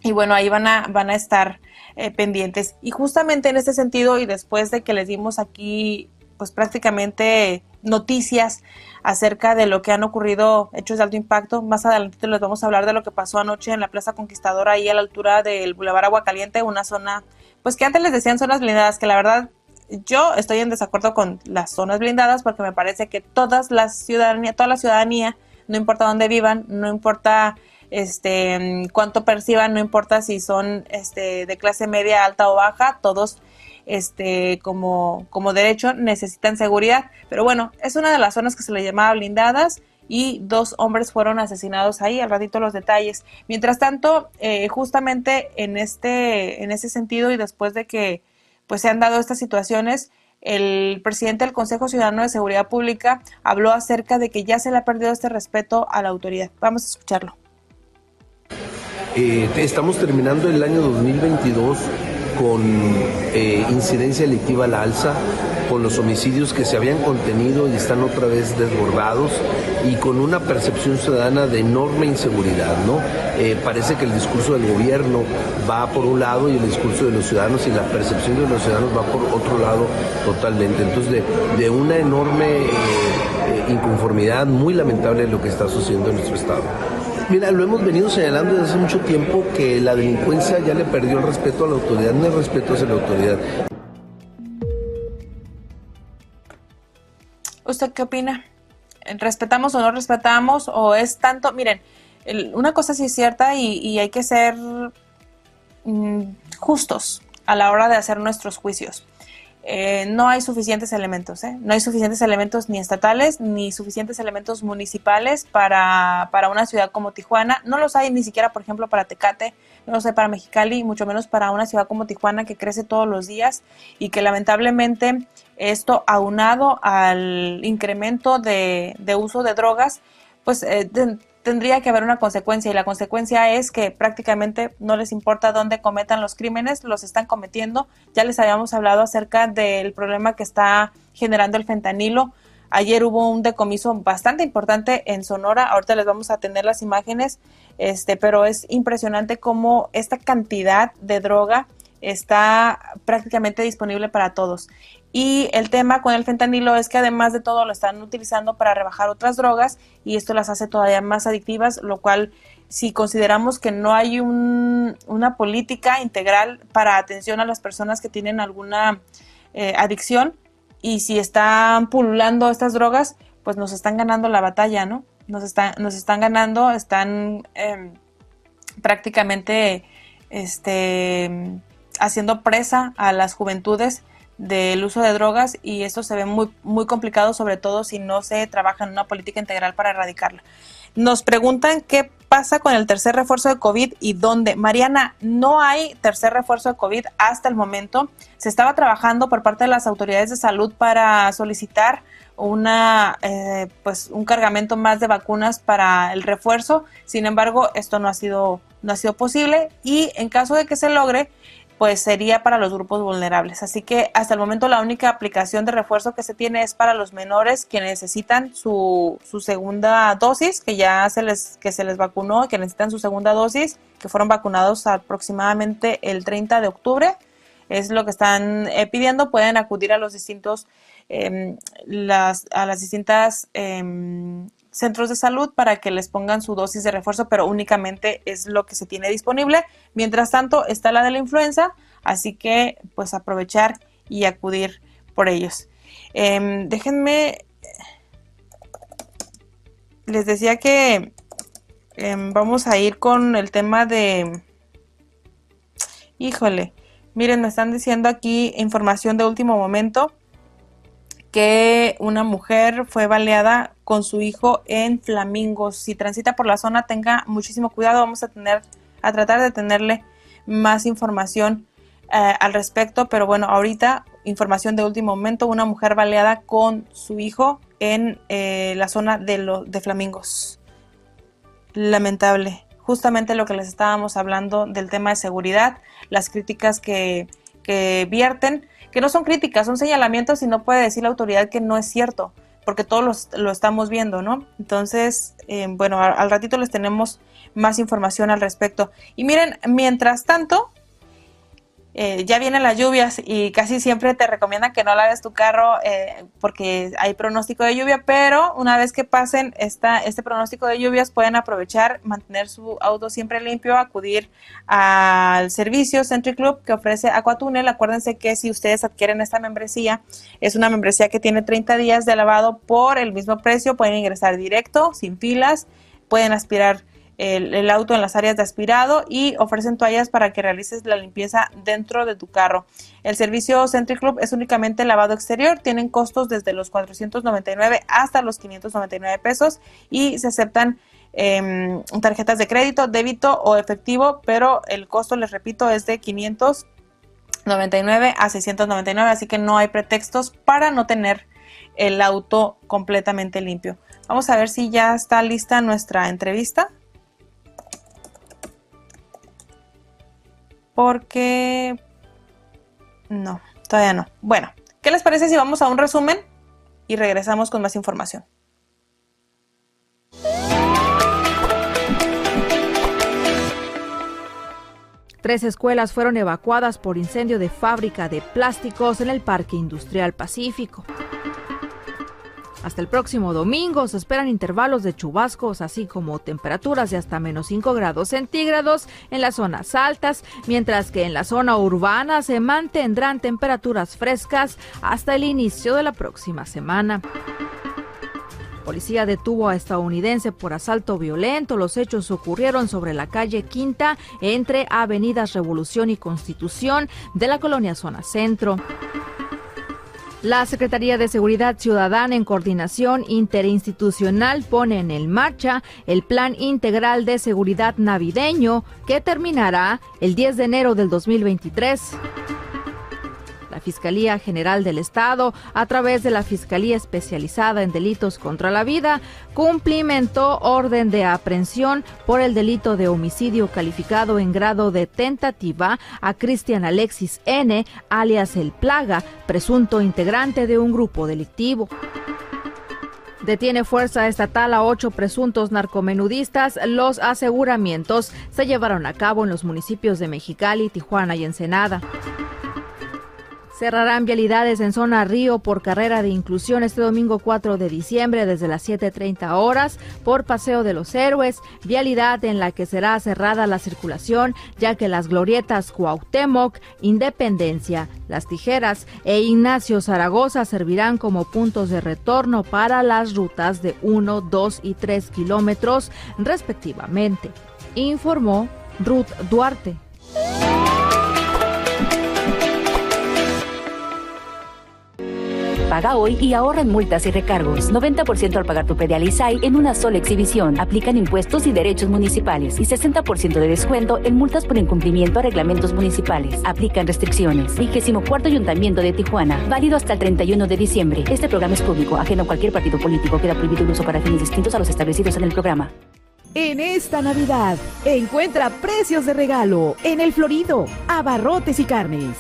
Y bueno, ahí van a, van a estar eh, pendientes. Y justamente en este sentido, y después de que les dimos aquí, pues prácticamente noticias acerca de lo que han ocurrido hechos de alto impacto. Más adelante les vamos a hablar de lo que pasó anoche en la Plaza Conquistadora, ahí a la altura del Boulevard Agua Caliente, una zona, pues que antes les decían zonas blindadas, que la verdad yo estoy en desacuerdo con las zonas blindadas porque me parece que todas las ciudadanía, toda la ciudadanía, no importa dónde vivan, no importa este cuánto perciban, no importa si son este de clase media, alta o baja, todos este como derecho necesitan seguridad, pero bueno, es una de las zonas que se le llamaba blindadas y dos hombres fueron asesinados ahí, al ratito los detalles. Mientras tanto, eh, justamente en este en ese sentido y después de que pues se han dado estas situaciones. El presidente del Consejo Ciudadano de Seguridad Pública habló acerca de que ya se le ha perdido este respeto a la autoridad. Vamos a escucharlo. Eh, estamos terminando el año 2022 con eh, incidencia delictiva a la alza, con los homicidios que se habían contenido y están otra vez desbordados y con una percepción ciudadana de enorme inseguridad. ¿no? Eh, parece que el discurso del gobierno va por un lado y el discurso de los ciudadanos y la percepción de los ciudadanos va por otro lado totalmente. Entonces, de, una enorme eh, inconformidad muy lamentable de lo que está sucediendo en nuestro Estado. Mira, lo hemos venido señalando desde hace mucho tiempo que la delincuencia ya le perdió el respeto a la autoridad, no el respeto hacia la autoridad. ¿Usted qué opina? ¿Respetamos o no respetamos? ¿O es tanto? Miren, una cosa sí es cierta y, hay que ser mm, justos a la hora de hacer nuestros juicios. Eh, no hay suficientes elementos, ¿eh? no hay suficientes elementos ni estatales ni suficientes elementos municipales para, para, una ciudad como Tijuana. No los hay ni siquiera, por ejemplo, para Tecate, no los hay para Mexicali, mucho menos para una ciudad como Tijuana que crece todos los días y que lamentablemente esto aunado al incremento de, de uso de drogas, pues eh, tendría que haber una consecuencia y la consecuencia es que prácticamente no les importa dónde cometan los crímenes, los están cometiendo. Ya les habíamos hablado acerca del problema que está generando el fentanilo. Ayer hubo un decomiso bastante importante en Sonora. Ahorita les vamos a tener las imágenes, este, pero es impresionante cómo esta cantidad de droga está prácticamente disponible para todos. Y el tema con el fentanilo es que además de todo lo están utilizando para rebajar otras drogas y esto las hace todavía más adictivas, lo cual si consideramos que no hay una política integral para atención a las personas que tienen alguna eh, adicción y si están pululando estas drogas, pues nos están ganando la batalla, ¿no? Nos, están nos están ganando, están em, prácticamente este, haciendo presa a las juventudes del uso de drogas y esto se ve muy, muy complicado, sobre todo si no se trabaja en una política integral para erradicarla. Nos preguntan qué pasa con el tercer refuerzo de COVID y dónde. Mariana, no hay tercer refuerzo de COVID hasta el momento. Se estaba trabajando por parte de las autoridades de salud para solicitar una eh, pues un cargamento más de vacunas para el refuerzo. Sin embargo, esto no ha sido no ha sido posible y en caso de que se logre, pues sería para los grupos vulnerables. Así que hasta el momento la única aplicación de refuerzo que se tiene es para los menores que necesitan su, su segunda dosis, que ya se les, que se les vacunó, que necesitan su segunda dosis, que fueron vacunados aproximadamente el 30 de octubre. Es lo que están eh, pidiendo. Pueden acudir a los distintos, em, las, a las distintas em, centros de salud para que les pongan su dosis de refuerzo, pero únicamente es lo que se tiene disponible. Mientras tanto, está la de la influenza, así que pues aprovechar y acudir por ellos. Em, déjenme, les decía que em, vamos a ir con el tema de, híjole, miren, me están diciendo aquí información de último momento que una mujer fue baleada con su hijo en Flamingos. Si transita por la zona, tenga muchísimo cuidado. Vamos a tener, a tratar de tenerle más información eh, al respecto. Pero bueno, ahorita información de último momento: una mujer baleada con su hijo en eh, la zona de, lo, de Flamingos. Lamentable. Justamente lo que les estábamos hablando del tema de seguridad, las críticas que, que vierten que no son críticas, son señalamientos y no puede decir la autoridad que no es cierto, porque todos lo estamos viendo, ¿no? Entonces, eh, bueno, al ratito les tenemos más información al respecto. Y miren, mientras tanto, eh, ya vienen las lluvias y casi siempre te recomiendan que no laves tu carro eh, porque hay pronóstico de lluvia, pero una vez que pasen esta, este pronóstico de lluvias pueden aprovechar, mantener su auto siempre limpio, acudir al servicio Century Club que ofrece Aquatunnel. Acuérdense que si ustedes adquieren esta membresía, es una membresía que tiene 30 días de lavado por el mismo precio, pueden ingresar directo, sin filas, pueden aspirar el, auto en las áreas de aspirado y ofrecen toallas para que realices la limpieza dentro de tu carro. El servicio Century Club es únicamente lavado exterior, tienen costos desde los 499 hasta los 599 pesos y se aceptan em, tarjetas de crédito, débito o efectivo, pero el costo, les repito, es de 599 a 699, así que no hay pretextos para no tener el auto completamente limpio. Vamos a ver si ya está lista nuestra entrevista. Porque... No, todavía no. Bueno, ¿qué les parece si vamos a un resumen y regresamos con más información? Tres escuelas fueron evacuadas por incendio de fábrica de plásticos en el Parque Industrial Pacífico. Hasta el próximo domingo se esperan intervalos de chubascos, así como temperaturas de hasta menos 5 grados centígrados en las zonas altas, mientras que en la zona urbana se mantendrán temperaturas frescas hasta el inicio de la próxima semana. Policía detuvo a estadounidense por asalto violento. Los hechos ocurrieron sobre la calle Quinta entre Avenidas Revolución y Constitución de la colonia Zona Centro. La Secretaría de Seguridad Ciudadana en coordinación interinstitucional pone en marcha el Plan Integral de Seguridad Navideño que terminará el 10 de enero del 2023. La Fiscalía General del Estado, a través de la Fiscalía Especializada en Delitos contra la Vida, cumplimentó orden de aprehensión por el delito de homicidio calificado en grado de tentativa a Cristian Alexis N., alias El Plaga, presunto integrante de un grupo delictivo. Detiene fuerza estatal a ocho presuntos narcomenudistas. Los aseguramientos se llevaron a cabo en los municipios de Mexicali, Tijuana y Ensenada. Cerrarán vialidades en zona Río por carrera de inclusión este domingo 4 de diciembre desde las 7.30 horas por Paseo de los Héroes, vialidad en la que será cerrada la circulación ya que las glorietas Cuauhtémoc, Independencia, Las Tijeras e Ignacio Zaragoza servirán como puntos de retorno para las rutas de 1, 2 y 3 kilómetros respectivamente, informó Ruth Duarte. Paga hoy y ahorra en multas y recargos. 90% al pagar tu predial ISAI en una sola exhibición. Aplican impuestos y derechos municipales y 60% de descuento en multas por incumplimiento a reglamentos municipales. Aplican restricciones. 24 Ayuntamiento de Tijuana. Válido hasta el 31 de diciembre. Este programa es público, ajeno a cualquier partido político. Queda prohibido el uso para fines distintos a los establecidos en el programa. En esta Navidad, encuentra precios de regalo en el Florido, abarrotes y carnes.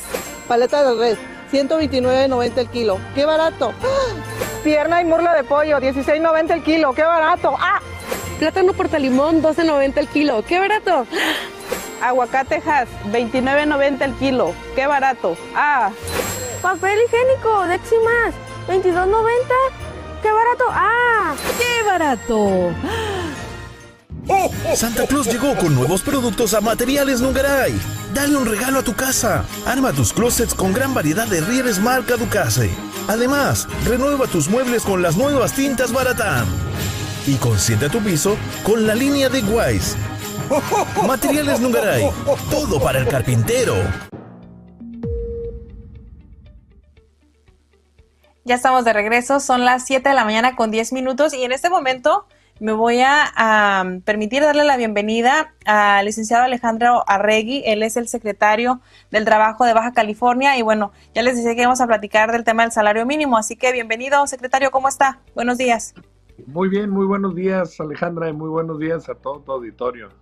Paleta de red, 129.90 el kilo. ¡Qué barato! *gasps* Pierna y murla de pollo, 16.90 el kilo. ¡Qué barato! ¡Ah! Plátano portalimón, 12.90 el kilo. ¡Qué barato! *gasps* Aguacatejas, 29.90 el kilo. ¡Qué barato! ¡Ah! Papel higiénico, Deximas, 22.90. ¡Qué barato! ¡Ah! ¡Qué barato! Santa Claus llegó con nuevos productos a Materiales Nungaray. Dale un regalo a tu casa. Arma tus closets con gran variedad de rieles marca Ducase. Además, renueva tus muebles con las nuevas tintas Baratán. Y consiente tu piso con la línea de Wise. *laughs* Materiales Nungaray. Todo para el carpintero. Ya estamos de regreso, son las 7 de la mañana con 10 minutos y en este momento me voy a, permitir darle la bienvenida al licenciado Alejandro Arregui. Él es el secretario del Trabajo de Baja California y bueno, ya les decía que íbamos a platicar del tema del salario mínimo, así que bienvenido, secretario, ¿cómo está? Buenos días. Muy bien, muy buenos días, Alejandra, y muy buenos días a todo tu auditorio.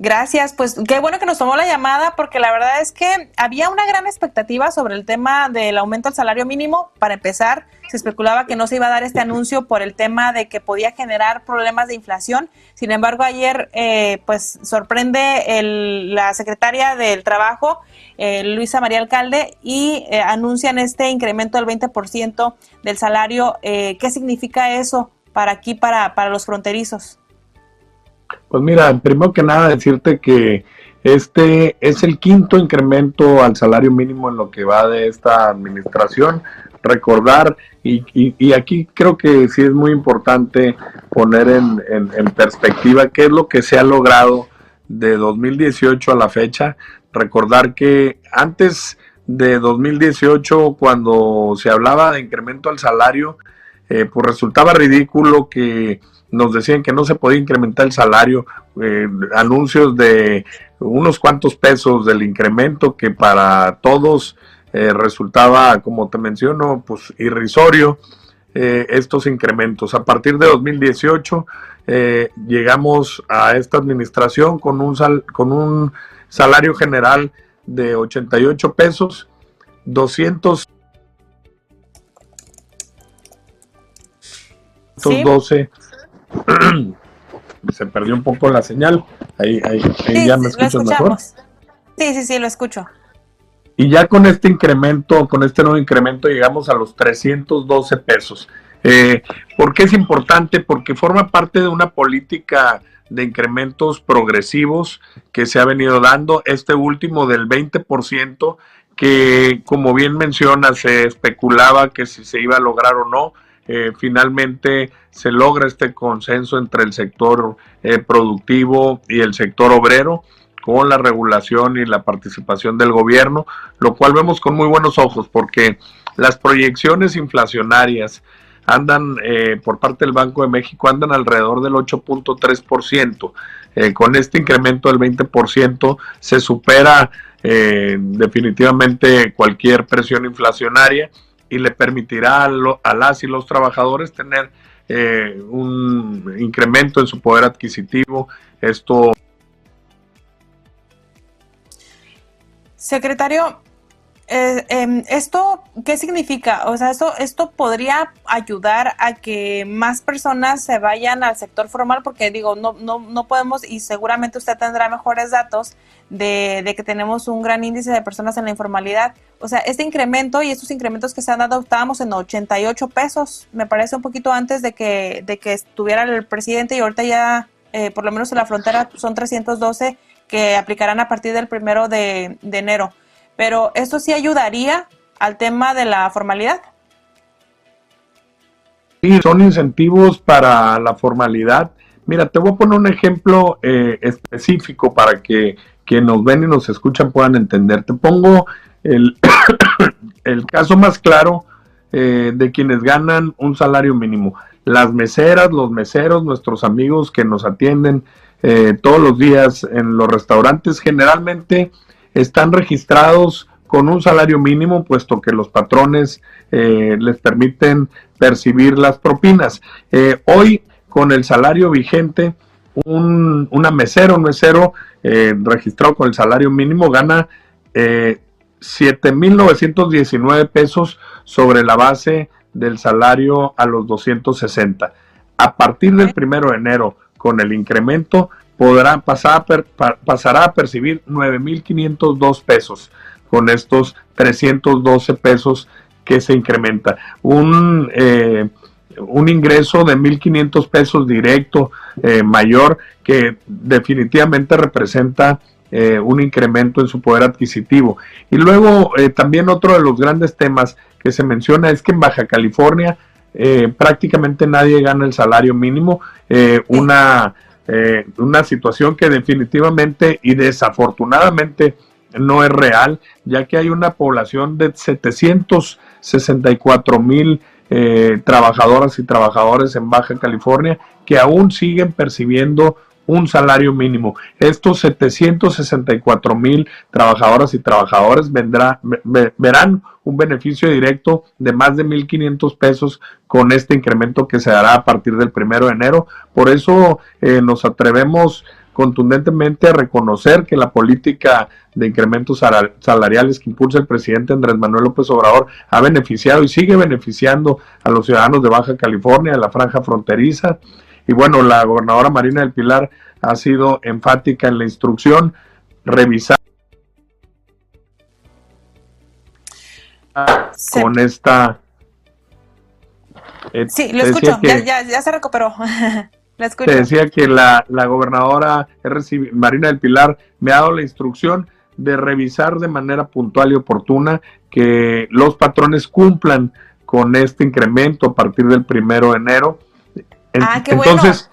Gracias, pues qué bueno que nos tomó la llamada porque la verdad es que había una gran expectativa sobre el tema del aumento al salario mínimo. Para empezar, se especulaba que no se iba a dar este anuncio por el tema de que podía generar problemas de inflación. Sin embargo, ayer eh, pues sorprende la secretaria del Trabajo, eh, Luisa María Alcalde, y eh, anuncian este incremento del 20% del salario. ¿Qué significa eso para aquí, para, para los fronterizos? Pues mira, primero que nada decirte que este es el quinto incremento al salario mínimo en lo que va de esta administración. Recordar, y, y, aquí creo que sí es muy importante poner en, en, perspectiva qué es lo que se ha logrado de 2018 a la fecha. Recordar que antes de 2018, cuando se hablaba de incremento al salario, eh, pues resultaba ridículo que nos decían que no se podía incrementar el salario, eh, anuncios de unos cuantos pesos del incremento que para todos eh, resultaba, como te menciono, pues irrisorio eh, estos incrementos. A partir de 2018 llegamos a esta administración con un, con un salario general de 88 pesos, 200 12 *clears throat* se perdió un poco la señal. Ahí, ahí, ya me escuchas mejor. Sí, sí, sí, lo escucho. Y ya con este incremento, con este nuevo incremento, llegamos a los 312 pesos. Eh, ¿Por qué es importante? Porque forma parte de una política de incrementos progresivos que se ha venido dando. Este último del 20%, que como bien menciona, se especulaba que si se iba a lograr o no. Eh, finalmente se logra este consenso entre el sector eh, productivo y el sector obrero con la regulación y la participación del gobierno, lo cual vemos con muy buenos ojos porque las proyecciones inflacionarias andan eh, por parte del Banco de México andan alrededor del 8.3%. con este incremento del 20% se supera definitivamente cualquier presión inflacionaria y le permitirá a, las y los trabajadores tener eh, un incremento en su poder adquisitivo. Esto. Secretario, eh, em, ¿Esto qué significa? O sea, esto, esto podría ayudar a que más personas se vayan al sector formal, porque digo, no, no, no podemos, y seguramente usted tendrá mejores datos de, de, que tenemos un gran índice de personas en la informalidad. O sea, este incremento y estos incrementos que se han dado, estábamos en 88 pesos, me parece un poquito antes de que, de que estuviera el presidente y ahorita ya, eh, por lo menos en la frontera, son 312 que aplicarán a partir del primero de, de enero pero ¿esto sí ayudaría al tema de la formalidad? Sí, son incentivos para la formalidad. Mira, te voy a poner un ejemplo eh, específico para que quienes nos ven y nos escuchan puedan entender. Te pongo el, *coughs* el caso más claro eh, de quienes ganan un salario mínimo. Las meseras, los meseros, nuestros amigos que nos atienden eh, todos los días en los restaurantes, generalmente están registrados con un salario mínimo, puesto que los patrones eh, les permiten percibir las propinas. hoy, con el salario vigente, un, una mesera, un mesero registrado con el salario mínimo gana 7.919 pesos sobre la base del salario a los 260. A partir del primero de enero, con el incremento, podrá pasar pasará a percibir 9.502 pesos con estos 312 pesos que se incrementa. Un, eh, un ingreso de 1.500 pesos directo eh, mayor que definitivamente representa eh, un incremento en su poder adquisitivo. Y luego también otro de los grandes temas que se menciona es que en Baja California prácticamente nadie gana el salario mínimo, una, una situación que definitivamente y desafortunadamente no es real, ya que hay una población de 764 mil trabajadoras y trabajadores en Baja California que aún siguen percibiendo un salario mínimo. Estos 764 mil trabajadoras y trabajadores vendrá, verán un beneficio directo de más de 1.500 pesos con este incremento que se dará a partir del primero de enero. Por eso eh, nos atrevemos contundentemente a reconocer que la política de incrementos salariales que impulsa el presidente Andrés Manuel López Obrador ha beneficiado y sigue beneficiando a los ciudadanos de Baja California, de la franja fronteriza, y bueno, la gobernadora Marina del Pilar ha sido enfática en la instrucción, revisar con esta... Eh, sí, lo escucho, ya, se recuperó. *laughs* Te decía que la, la gobernadora Marina del Pilar me ha dado la instrucción de revisar de manera puntual y oportuna que los patrones cumplan con este incremento a partir del primero de enero ah, qué entonces,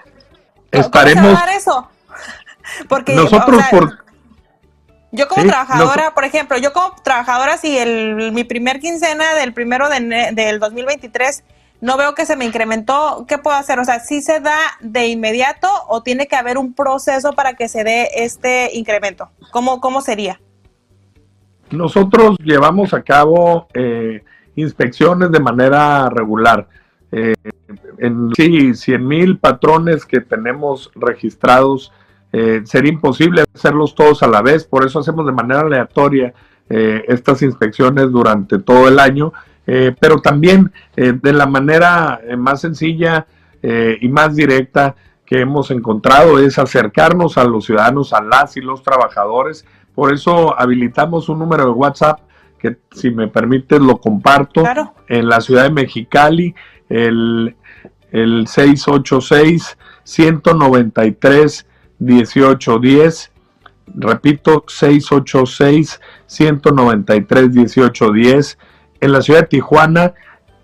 bueno. estaremos. eso? *laughs* Porque nosotros por. Yo como trabajadora, por ejemplo, yo como trabajadora, si el, mi primer quincena del primero de, del 2023 no veo que se me incrementó, ¿qué puedo hacer? O sea, ¿sí se da de inmediato o tiene que haber un proceso para que se dé este incremento? ¿Cómo, cómo sería? Nosotros llevamos a cabo eh, inspecciones de manera regular. Eh, en sí, 100 mil patrones que tenemos registrados, eh, sería imposible hacerlos todos a la vez, por eso hacemos de manera aleatoria eh, estas inspecciones durante todo el año, pero también de la manera más sencilla y más directa que hemos encontrado es acercarnos a los ciudadanos, a las y los trabajadores, por eso habilitamos un número de WhatsApp que si me permites lo comparto en la ciudad de Mexicali el, el 686-193-1810. Repito, 686-193-1810. En la ciudad de Tijuana,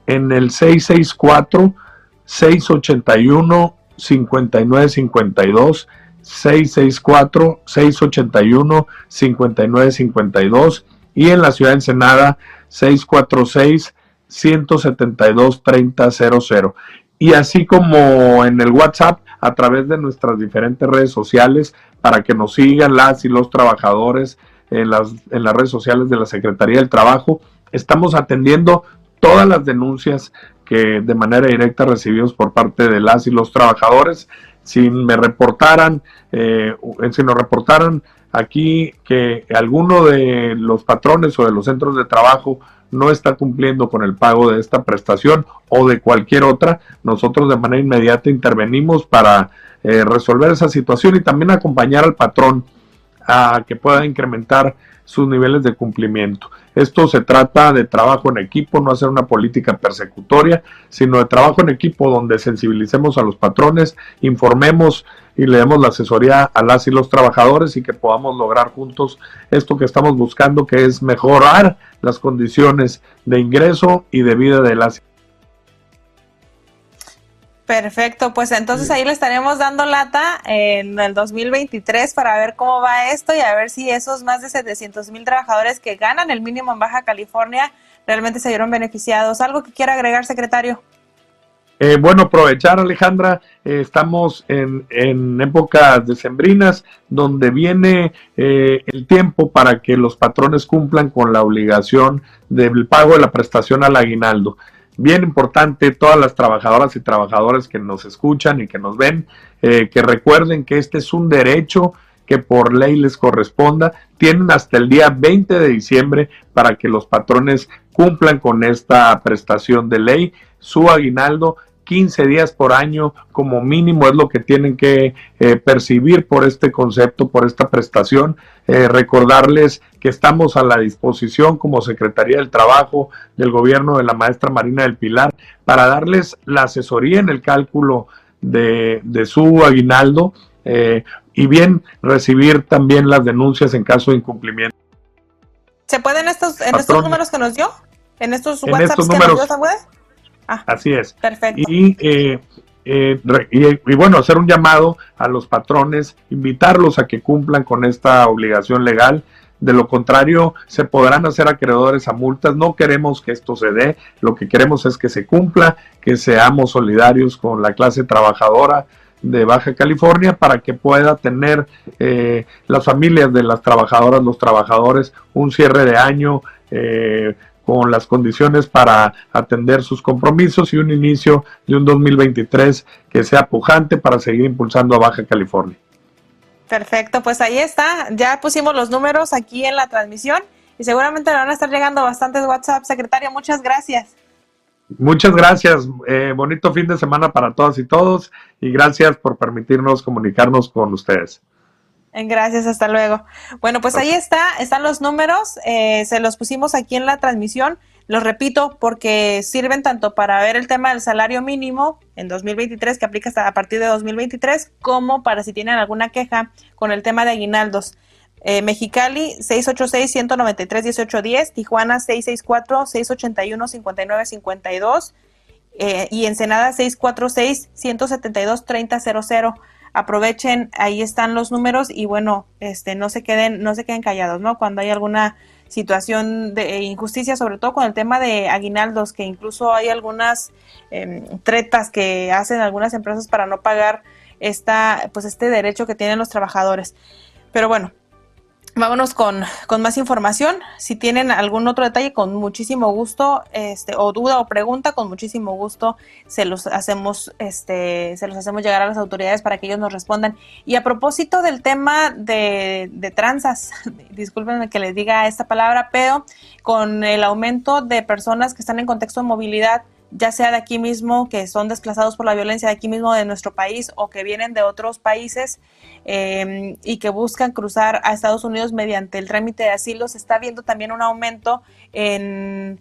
en el 664-681-5952. 664-681-5952 y en la ciudad de Ensenada 646 172 3000 y así como en el WhatsApp a través de nuestras diferentes redes sociales para que nos sigan las y los trabajadores en las, en las redes sociales de la Secretaría del Trabajo. Estamos atendiendo todas las denuncias que de manera directa recibimos por parte de las y los trabajadores. Si me reportaran, eh, si nos reportaran aquí que alguno de los patrones o de los centros de trabajo no está cumpliendo con el pago de esta prestación o de cualquier otra, nosotros de manera inmediata intervenimos para eh, resolver esa situación y también acompañar al patrón a que pueda incrementar sus niveles de cumplimiento. Esto se trata de trabajo en equipo, no hacer una política persecutoria, sino de trabajo en equipo donde sensibilicemos a los patrones, informemos y le demos la asesoría a las y los trabajadores y que podamos lograr juntos esto que estamos buscando, que es mejorar las condiciones de ingreso y de vida de las Perfecto, pues entonces ahí le estaremos dando lata en el 2023 para ver cómo va esto y a ver si esos más de 700 mil trabajadores que ganan el mínimo en Baja California realmente se vieron beneficiados. ¿Algo que quiera agregar, secretario? Eh, bueno, aprovechar, Alejandra, eh, estamos en, en, épocas decembrinas donde viene eh, el tiempo para que los patrones cumplan con la obligación del pago de la prestación al aguinaldo. Bien importante, todas las trabajadoras y trabajadores que nos escuchan y que nos ven, que recuerden que este es un derecho que por ley les corresponda. Tienen hasta el día 20 de diciembre para que los patrones cumplan con esta prestación de ley. Su aguinaldo 15 días por año como mínimo es lo que tienen que eh, percibir por este concepto, por esta prestación. Eh, recordarles que estamos a la disposición como Secretaría del Trabajo del Gobierno de la maestra Marina del Pilar para darles la asesoría en el cálculo de, su aguinaldo eh, y bien recibir también las denuncias en caso de incumplimiento. ¿Se pueden estos, en estos números que nos dio? ¿En estos WhatsApps que nos dio Ah, Así es. Perfecto. Eh, eh, y, y, bueno, hacer un llamado a los patrones, invitarlos a que cumplan con esta obligación legal. De lo contrario, se podrán hacer acreedores a multas. No queremos que esto se dé. Lo que queremos es que se cumpla, que seamos solidarios con la clase trabajadora de Baja California para que pueda tener eh, las familias de las trabajadoras, los trabajadores, un cierre de año eh, con las condiciones para atender sus compromisos y un inicio de un 2023 que sea pujante para seguir impulsando a Baja California. Perfecto, pues ahí está. Ya pusimos los números aquí en la transmisión y seguramente le van a estar llegando bastantes WhatsApp. Secretario, muchas gracias. Muchas gracias. Eh, bonito fin de semana para todas y todos y gracias por permitirnos comunicarnos con ustedes. Gracias, hasta luego. Bueno, pues ahí está, están los números, eh, se los pusimos aquí en la transmisión. Los repito porque sirven tanto para ver el tema del salario mínimo en 2023, que aplica hasta a partir de 2023, como para si tienen alguna queja con el tema de aguinaldos. Eh, Mexicali 686-193-1810, Tijuana 664-681-5952 eh, y Ensenada 646-172-3000 aprovechen, ahí están los números y bueno, este, no se queden, no se queden callados, ¿no? Cuando hay alguna situación de injusticia, sobre todo con el tema de aguinaldos, que incluso hay algunas em, tretas que hacen algunas empresas para no pagar esta, pues este derecho que tienen los trabajadores. Pero bueno, Vámonos con, más información. Si tienen algún otro detalle, con muchísimo gusto, este, o duda o pregunta, con muchísimo gusto se los hacemos, este, se los hacemos llegar a las autoridades para que ellos nos respondan. Y a propósito del tema de, de tranzas, *laughs* discúlpenme que les diga esta palabra, pero con el aumento de personas que están en contexto de movilidad, ya sea de aquí mismo, que son desplazados por la violencia de aquí mismo de nuestro país o que vienen de otros países em, y que buscan cruzar a Estados Unidos mediante el trámite de asilo, se está viendo también un aumento en,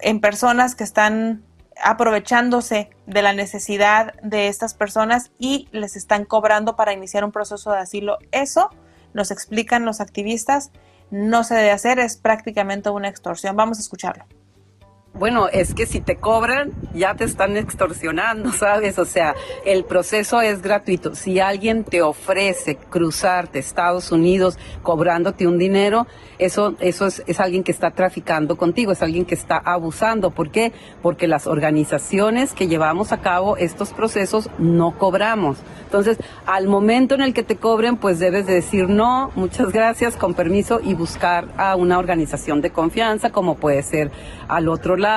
en personas que están aprovechándose de la necesidad de estas personas y les están cobrando para iniciar un proceso de asilo. Eso, nos explican los activistas, no se debe hacer, es prácticamente una extorsión. Vamos a escucharlo. Bueno, es que si te cobran, ya te están extorsionando, ¿sabes? O sea, el proceso es gratuito. Si alguien te ofrece cruzarte Estados Unidos cobrándote un dinero, eso, eso es, es, alguien que está traficando contigo, es alguien que está abusando. ¿Por qué? Porque las organizaciones que llevamos a cabo estos procesos no cobramos. Entonces, al momento en el que te cobren, pues debes de decir no, muchas gracias, con permiso, y buscar a una organización de confianza, como puede ser al otro lado,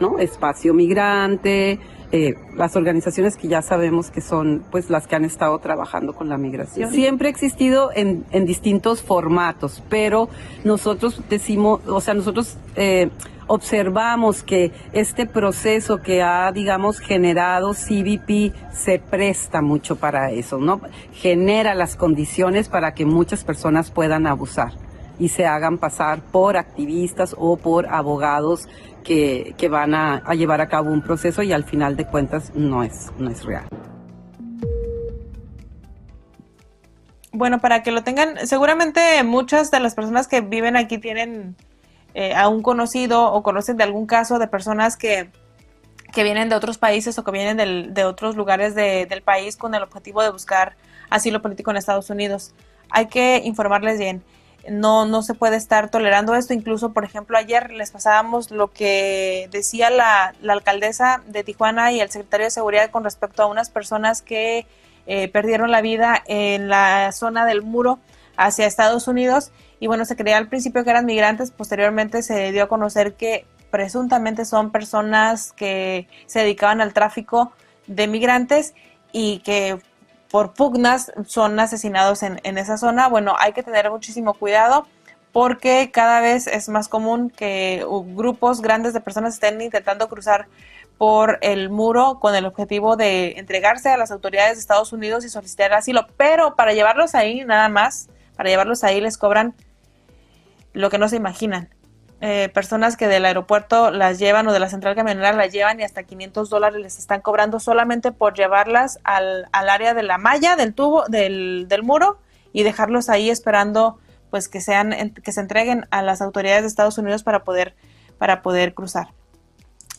¿no? Espacio Migrante, eh, las organizaciones que ya sabemos que son pues las que han estado trabajando con la migración. Siempre ha existido en, en distintos formatos, pero nosotros decimos, o sea, nosotros eh, observamos que este proceso que ha, digamos, generado CBP se presta mucho para eso, ¿no? Genera las condiciones para que muchas personas puedan abusar y se hagan pasar por activistas o por abogados que, van a, llevar a cabo un proceso y al final de cuentas no es, no es real. Bueno, para que lo tengan, seguramente muchas de las personas que viven aquí tienen eh, a un conocido o conocen de algún caso de personas que, que vienen de otros países o que vienen del- de otros lugares de- del país con el objetivo de buscar asilo político en Estados Unidos. Hay que informarles bien. No, no se puede estar tolerando esto. Incluso, por ejemplo, ayer les pasábamos lo que decía la, la alcaldesa de Tijuana y el secretario de Seguridad con respecto a unas personas que eh, perdieron la vida en la zona del muro hacia Estados Unidos. Y bueno, se creía al principio que eran migrantes, posteriormente se dio a conocer que presuntamente son personas que se dedicaban al tráfico de migrantes y que por pugnas son asesinados en, en esa zona. Bueno, hay que tener muchísimo cuidado porque cada vez es más común que grupos grandes de personas estén intentando cruzar por el muro con el objetivo de entregarse a las autoridades de Estados Unidos y solicitar asilo, pero para llevarlos ahí nada más, para llevarlos ahí les cobran lo que no se imaginan. Eh, personas que del aeropuerto las llevan o de la central camionera las llevan y hasta 500 dólares les están cobrando solamente por llevarlas al, al área de la malla del tubo del, del muro y dejarlos ahí esperando pues que sean que se entreguen a las autoridades de Estados Unidos para poder para poder cruzar.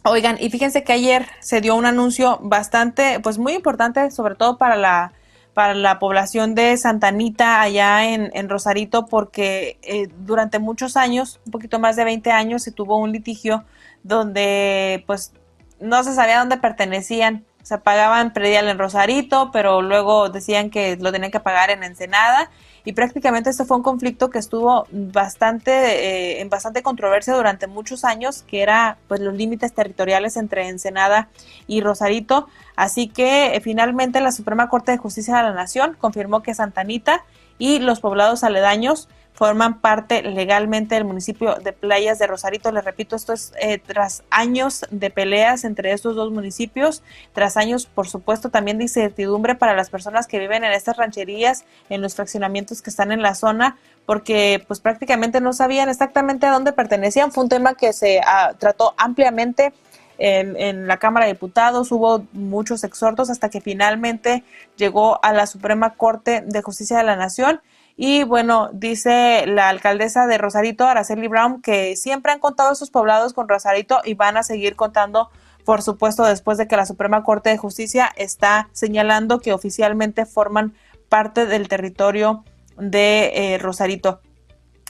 Oigan, y fíjense que ayer se dio un anuncio bastante, pues muy importante, sobre todo para la, para la población de Santa Anita allá en, en Rosarito, porque eh, durante muchos años, un poquito más de 20 años, se tuvo un litigio donde pues no se sabía dónde pertenecían. O sea, pagaban predial en Rosarito, pero luego decían que lo tenían que pagar en Ensenada. Y prácticamente este fue un conflicto que estuvo bastante, eh, en bastante controversia durante muchos años, que era pues los límites territoriales entre Ensenada y Rosarito. Así que eh, finalmente la Suprema Corte de Justicia de la Nación confirmó que Santa Anita y los poblados aledaños forman parte legalmente del municipio de Playas de Rosarito. Les repito, esto es eh, tras años de peleas entre estos dos municipios, tras años, por supuesto, también de incertidumbre para las personas que viven en estas rancherías, en los fraccionamientos que están en la zona, porque pues prácticamente no sabían exactamente a dónde pertenecían. Fue un tema que se ah, trató ampliamente en, en la Cámara de Diputados, hubo muchos exhortos hasta que finalmente llegó a la Suprema Corte de Justicia de la Nación. Y bueno, dice la alcaldesa de Rosarito, Araceli Brown, que siempre han contado esos poblados con Rosarito y van a seguir contando, por supuesto, después de que la Suprema Corte de Justicia está señalando que oficialmente forman parte del territorio de eh, Rosarito.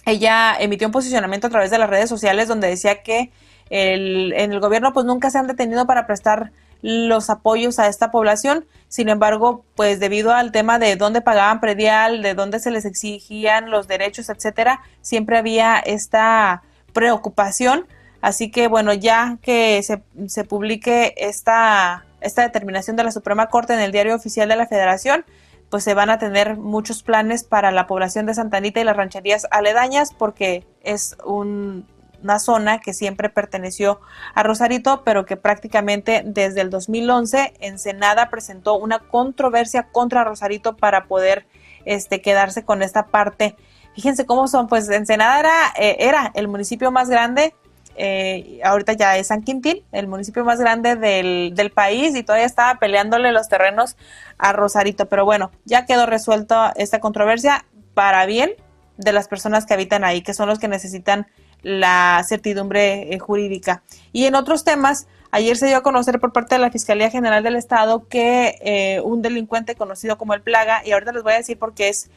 Ella emitió un posicionamiento a través de las redes sociales donde decía que el, en el gobierno pues nunca se han detenido para prestar los apoyos a esta población. Sin embargo, pues debido al tema de dónde pagaban predial, de dónde se les exigían los derechos, etcétera, siempre había esta preocupación. Así que bueno, ya que se, se publique esta, esta determinación de la Suprema Corte en el diario oficial de la Federación, pues se van a tener muchos planes para la población de Santa Anita y las rancherías aledañas porque es un, una zona que siempre perteneció a Rosarito, pero que prácticamente desde el 2011 Ensenada presentó una controversia contra Rosarito para poder este, quedarse con esta parte. Fíjense cómo son, pues Ensenada era, eh, era el municipio más grande, eh, ahorita ya es San Quintín, el municipio más grande del, del país y todavía estaba peleándole los terrenos a Rosarito, pero bueno, ya quedó resuelta esta controversia para bien de las personas que habitan ahí, que son los que necesitan la certidumbre eh, jurídica. Y en otros temas, ayer se dio a conocer por parte de la Fiscalía General del Estado que eh, un delincuente conocido como el Plaga, y ahorita les voy a decir por qué es,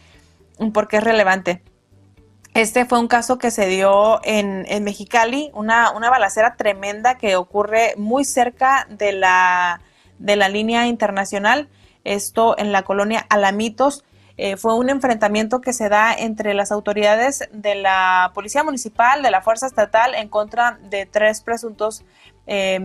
por qué es relevante. Este fue un caso que se dio en, en Mexicali, una, una balacera tremenda que ocurre muy cerca de la, de la línea internacional, esto en la colonia Alamitos. Eh, fue un enfrentamiento que se da entre las autoridades de la Policía Municipal, de la Fuerza Estatal, en contra de tres presuntos, eh,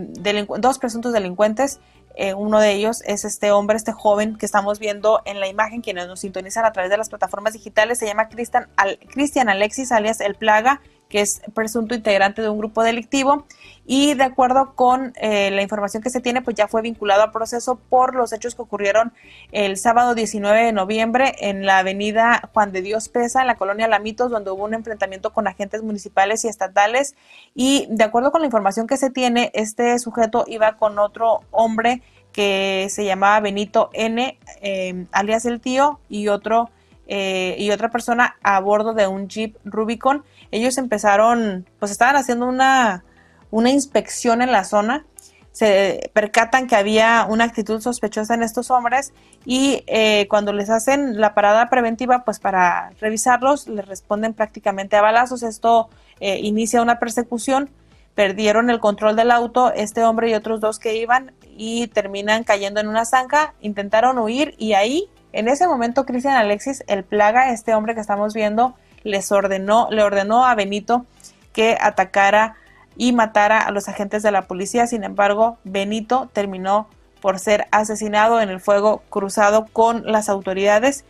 dos presuntos delincuentes. Eh, uno de ellos es este hombre, este joven que estamos viendo en la imagen, quienes nos sintonizan a través de las plataformas digitales, se llama Cristian Al- Alexis, alias El Plaga, que es presunto integrante de un grupo delictivo y de acuerdo con eh, la información que se tiene, pues ya fue vinculado al proceso por los hechos que ocurrieron el sábado 19 de noviembre en la avenida Juan de Dios Pesa, en la colonia Lamitos, donde hubo un enfrentamiento con agentes municipales y estatales y de acuerdo con la información que se tiene, este sujeto iba con otro hombre que se llamaba Benito N, eh, alias el tío, y otro eh, y otra persona a bordo de un Jeep Rubicon. Ellos empezaron, pues estaban haciendo una, una inspección en la zona. Se percatan que había una actitud sospechosa en estos hombres y eh, cuando les hacen la parada preventiva, pues para revisarlos, les responden prácticamente a balazos. Esto eh, inicia una persecución, perdieron el control del auto, este hombre y otros dos que iban y terminan cayendo en una zanja, intentaron huir y ahí, en ese momento, Cristian Alexis, el plaga, este hombre que estamos viendo, les ordenó, le ordenó a Benito que atacara y matara a los agentes de la policía. Sin embargo, Benito terminó por ser asesinado en el fuego cruzado con las autoridades.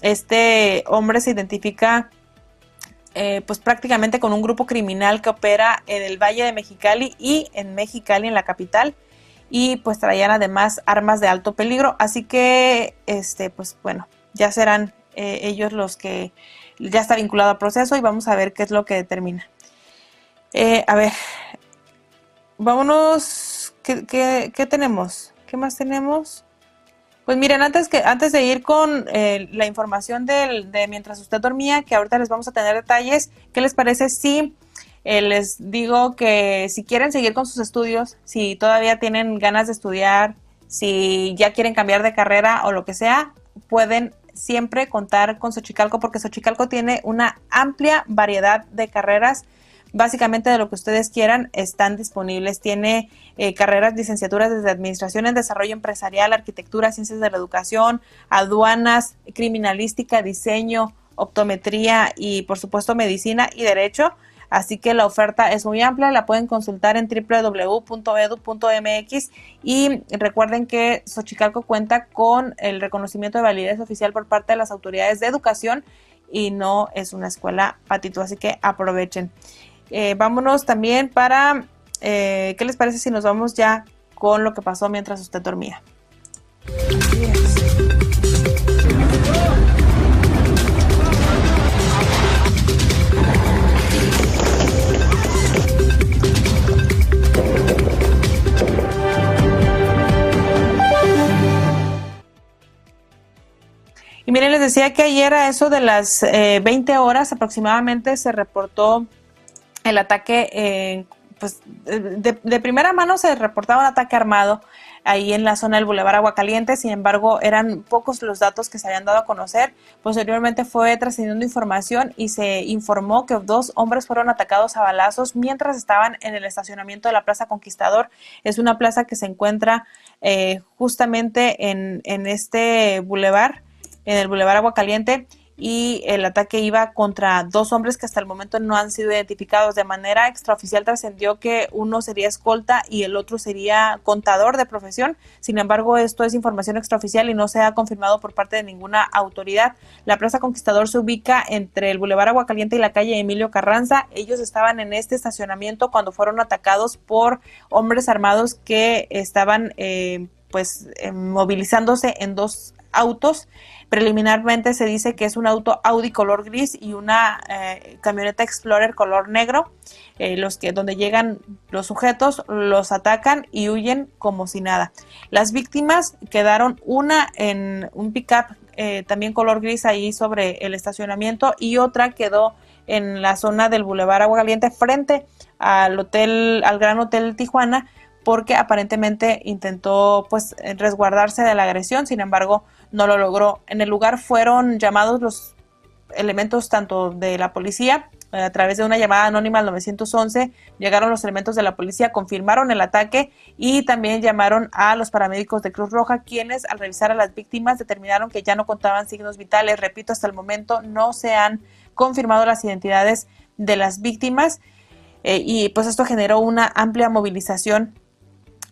Este hombre se identifica eh, pues prácticamente con un grupo criminal que opera en el Valle de Mexicali y en Mexicali, en la capital, y pues traían además armas de alto peligro. Así que, este, pues bueno, ya serán eh, ellos los que ya está vinculado al proceso y vamos a ver qué es lo que determina. Eh, a ver, vámonos. ¿qué, tenemos? ¿Qué más tenemos? Pues miren, antes, que, antes de ir con eh, la información de mientras usted dormía, que ahorita les vamos a tener detalles, ¿qué les parece si eh, les digo que si quieren seguir con sus estudios, si todavía tienen ganas de estudiar, si ya quieren cambiar de carrera o lo que sea, pueden siempre contar con Xochicalco porque Xochicalco tiene una amplia variedad de carreras básicamente de lo que ustedes quieran están disponibles. Tiene eh, carreras, licenciaturas desde Administración en Desarrollo Empresarial, Arquitectura, Ciencias de la Educación, Aduanas, Criminalística, Diseño, Optometría y por supuesto Medicina y Derecho. Así que la oferta es muy amplia, la pueden consultar en www.edu.mx y recuerden que Xochicalco cuenta con el reconocimiento de validez oficial por parte de las autoridades de educación y no es una escuela patito, así que aprovechen. Eh, vámonos también para, eh, ¿qué les parece si nos vamos ya con lo que pasó mientras usted dormía? Y miren, les decía que ayer a eso de las 20 eh, horas aproximadamente se reportó el ataque, eh, pues de, primera mano se reportaba un ataque armado ahí en la zona del Boulevard Aguacaliente, sin embargo eran pocos los datos que se habían dado a conocer. Posteriormente fue trascendiendo información y se informó que dos hombres fueron atacados a balazos mientras estaban en el estacionamiento de la Plaza Conquistador. Es una plaza que se encuentra eh, justamente en, en este bulevar, en el Boulevard Aguacaliente y el ataque iba contra dos hombres que hasta el momento no han sido identificados. De manera extraoficial trascendió que uno sería escolta y el otro sería contador de profesión. Sin embargo, esto es información extraoficial y no se ha confirmado por parte de ninguna autoridad. La Plaza Conquistador se ubica entre el Boulevard Aguacaliente y la calle Emilio Carranza. Ellos estaban en este estacionamiento cuando fueron atacados por hombres armados que estaban eh, pues eh, movilizándose en dos autos Preliminarmente se dice que es un auto Audi color gris y una eh, camioneta Explorer color negro. Eh, los que donde llegan los sujetos los atacan y huyen como si nada. Las víctimas quedaron una en un pickup eh, también color gris ahí sobre el estacionamiento y otra quedó en la zona del Boulevard Agua Caliente frente al hotel, al Gran Hotel Tijuana, porque aparentemente intentó pues resguardarse de la agresión, sin embargo no lo logró. En el lugar fueron llamados los elementos tanto de la policía eh, a través de una llamada anónima al 911 llegaron los elementos de la policía, confirmaron el ataque y también llamaron a los paramédicos de Cruz Roja, quienes al revisar a las víctimas determinaron que ya no contaban signos vitales. Repito, hasta el momento no se han confirmado las identidades de las víctimas eh, y pues esto generó una amplia movilización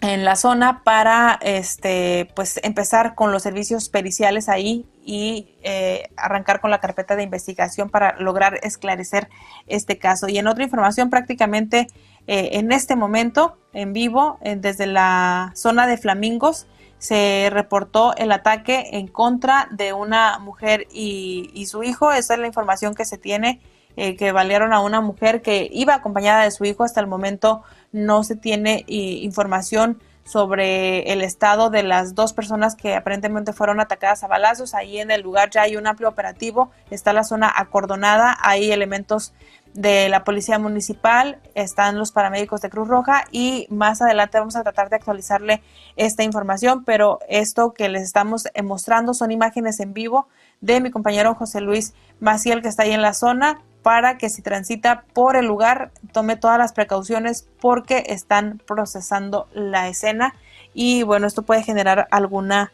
en la zona para este pues empezar con los servicios periciales ahí y eh, arrancar con la carpeta de investigación para lograr esclarecer este caso. Y en otra información, prácticamente eh, en este momento, en vivo, desde la zona de Flamingos, se reportó el ataque en contra de una mujer y, su hijo. Esa es la información que se tiene, eh, que valieron a una mujer que iba acompañada de su hijo. Hasta el momento no se tiene información sobre el estado de las dos personas que aparentemente fueron atacadas a balazos. Ahí en el lugar ya hay un amplio operativo, está la zona acordonada, hay elementos de la Policía Municipal, están los paramédicos de Cruz Roja. Y más adelante vamos a tratar de actualizarle esta información, pero esto que les estamos mostrando son imágenes en vivo de mi compañero José Luis Maciel que está ahí en la zona para que si transita por el lugar tome todas las precauciones porque están procesando la escena y bueno, esto puede generar alguna,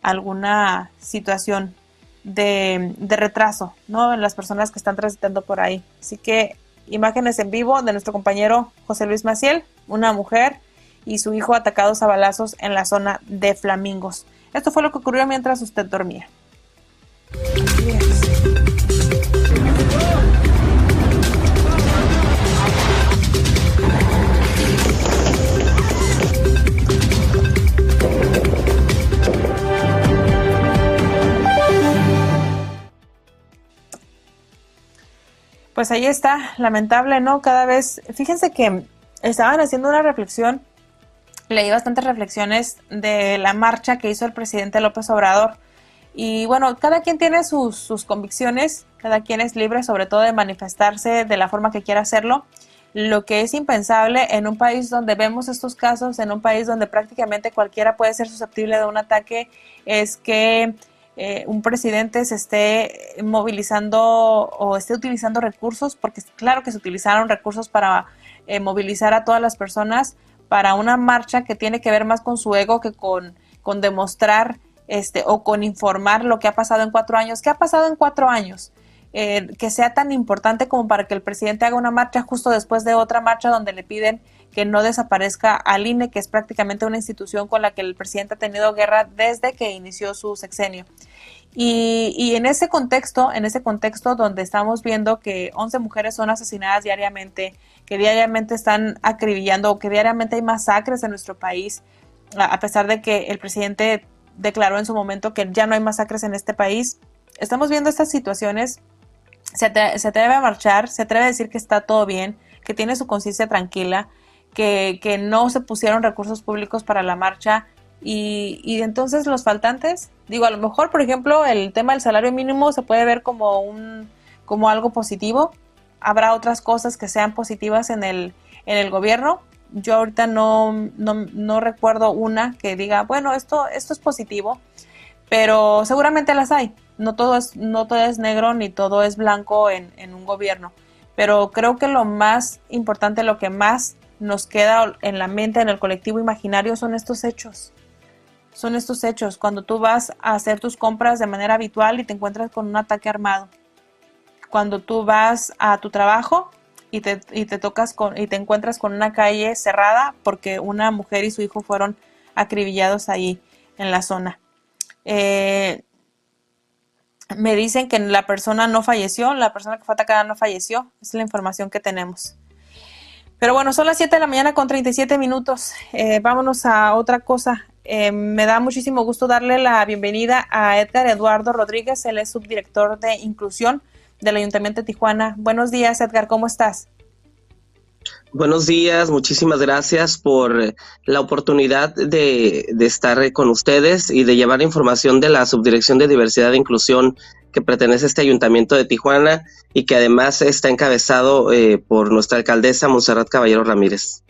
alguna situación de, retraso ¿no? en las personas que están transitando por ahí. Así que imágenes en vivo de nuestro compañero José Luis Maciel, una mujer y su hijo atacados a balazos en la zona de Flamingos. Esto fue lo que ocurrió mientras usted dormía. Pues ahí está, lamentable, ¿no? Cada vez, fíjense que estaban haciendo una reflexión, leí bastantes reflexiones de la marcha que hizo el presidente López Obrador. Y bueno, cada quien tiene sus, sus convicciones, cada quien es libre sobre todo de manifestarse de la forma que quiera hacerlo. Lo que es impensable en un país donde vemos estos casos, en un país donde prácticamente cualquiera puede ser susceptible de un ataque, es que eh, un presidente se esté movilizando o esté utilizando recursos, porque claro que se utilizaron recursos para eh, movilizar a todas las personas para una marcha que tiene que ver más con su ego que con, con demostrar este, o con informar lo que ha pasado en cuatro años. ¿Qué ha pasado en cuatro años? Eh, que sea tan importante como para que el presidente haga una marcha justo después de otra marcha donde le piden que no desaparezca al INE, que es prácticamente una institución con la que el presidente ha tenido guerra desde que inició su sexenio. Y, y, en ese contexto, en ese contexto donde estamos viendo que 11 mujeres son asesinadas diariamente, que diariamente están acribillando que diariamente hay masacres en nuestro país, a pesar de que el presidente declaró en su momento que ya no hay masacres en este país, estamos viendo estas situaciones, se, se atreve a marchar, se atreve a decir que está todo bien, que tiene su conciencia tranquila, que, no se pusieron recursos públicos para la marcha y, entonces los faltantes, digo, a lo mejor, por ejemplo, el tema del salario mínimo se puede ver como un como algo positivo. Habrá otras cosas que sean positivas en el, en el gobierno. Yo ahorita no, no, no recuerdo una que diga, bueno, esto, esto es positivo, pero seguramente las hay. No todo es, no todo es negro ni todo es blanco en un gobierno. Pero creo que lo más importante, lo que más nos queda en la mente, en el colectivo imaginario, son estos hechos. Son estos hechos. Cuando tú vas a hacer tus compras de manera habitual y te encuentras con un ataque armado. Cuando tú vas a tu trabajo y te, y te tocas con, y te encuentras con una calle cerrada porque una mujer y su hijo fueron acribillados ahí en la zona. Eh, me dicen que la persona no falleció, la persona que fue atacada no falleció, es la información que tenemos. Pero bueno, son las 7 de la mañana con 37 minutos. Eh, vámonos a otra cosa. Eh, me da muchísimo gusto darle la bienvenida a Edgar Eduardo Rodríguez, él es subdirector de inclusión del Ayuntamiento de Tijuana. Buenos días, Edgar, ¿cómo estás? Buenos días, muchísimas gracias por la oportunidad de, de, estar con ustedes y de llevar información de la Subdirección de Diversidad e Inclusión que pertenece a este ayuntamiento de Tijuana y que además está encabezado eh, por nuestra alcaldesa Monserrat Caballero Ramírez.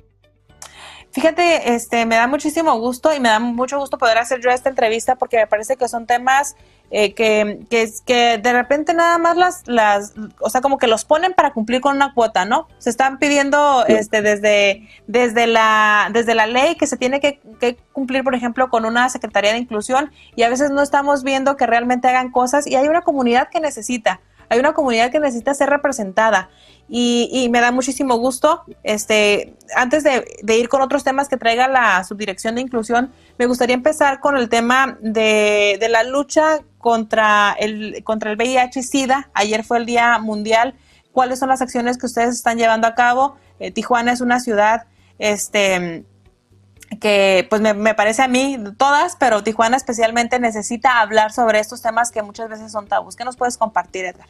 Fíjate, este, me da muchísimo gusto y me da mucho gusto poder hacer yo esta entrevista porque me parece que son temas eh, que, que, que, de repente nada más las, las, o sea, como que los ponen para cumplir con una cuota, ¿no? Se están pidiendo este, desde, desde, la, desde la ley que se tiene que, que, cumplir, por ejemplo, con una Secretaría de Inclusión y a veces no estamos viendo que realmente hagan cosas y hay una comunidad que necesita hay una comunidad que necesita ser representada y, me da muchísimo gusto. Este, antes de, ir con otros temas que traiga la subdirección de inclusión, me gustaría empezar con el tema de, la lucha contra el, contra el VIH y SIDA. Ayer fue el Día Mundial. ¿Cuáles son las acciones que ustedes están llevando a cabo? Eh, Tijuana es una ciudad este, que pues me, me, parece a mí todas, pero Tijuana especialmente necesita hablar sobre estos temas que muchas veces son tabús. ¿Qué nos puedes compartir, Edgar?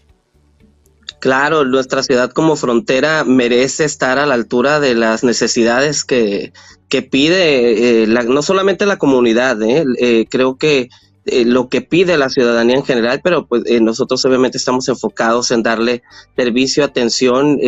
Claro, nuestra ciudad como frontera merece estar a la altura de las necesidades que, que pide eh, la, no solamente la comunidad, eh, eh, creo que eh, lo que pide la ciudadanía en general, pero pues eh, nosotros obviamente estamos enfocados en darle servicio, atención,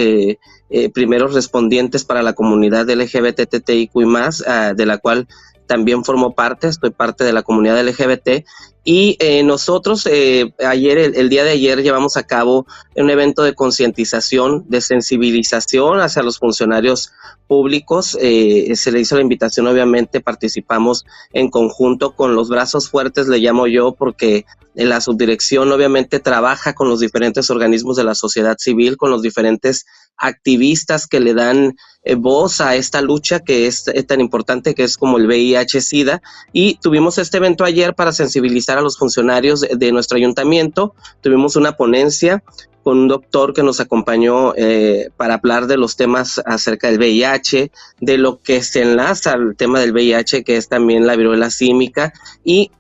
primeros respondientes para la comunidad LGBTTIQ y más, ah, de la cual también formo parte, estoy parte de la comunidad LGBT y eh, nosotros eh, ayer, el, día de ayer, llevamos a cabo un evento de concientización, de sensibilización hacia los funcionarios públicos. Eh, se le hizo la invitación, obviamente, participamos en conjunto con los brazos fuertes, le llamo yo, porque la subdirección obviamente trabaja con los diferentes organismos de la sociedad civil, con los diferentes activistas que le dan eh, voz a esta lucha que es, tan importante que es como el VIH-Sida. Y tuvimos este evento ayer para sensibilizar a los funcionarios de, nuestro ayuntamiento. Tuvimos una ponencia con un doctor que nos acompañó eh, para hablar de los temas acerca del VIH, de lo que se enlaza al tema del VIH, que es también la viruela símica, y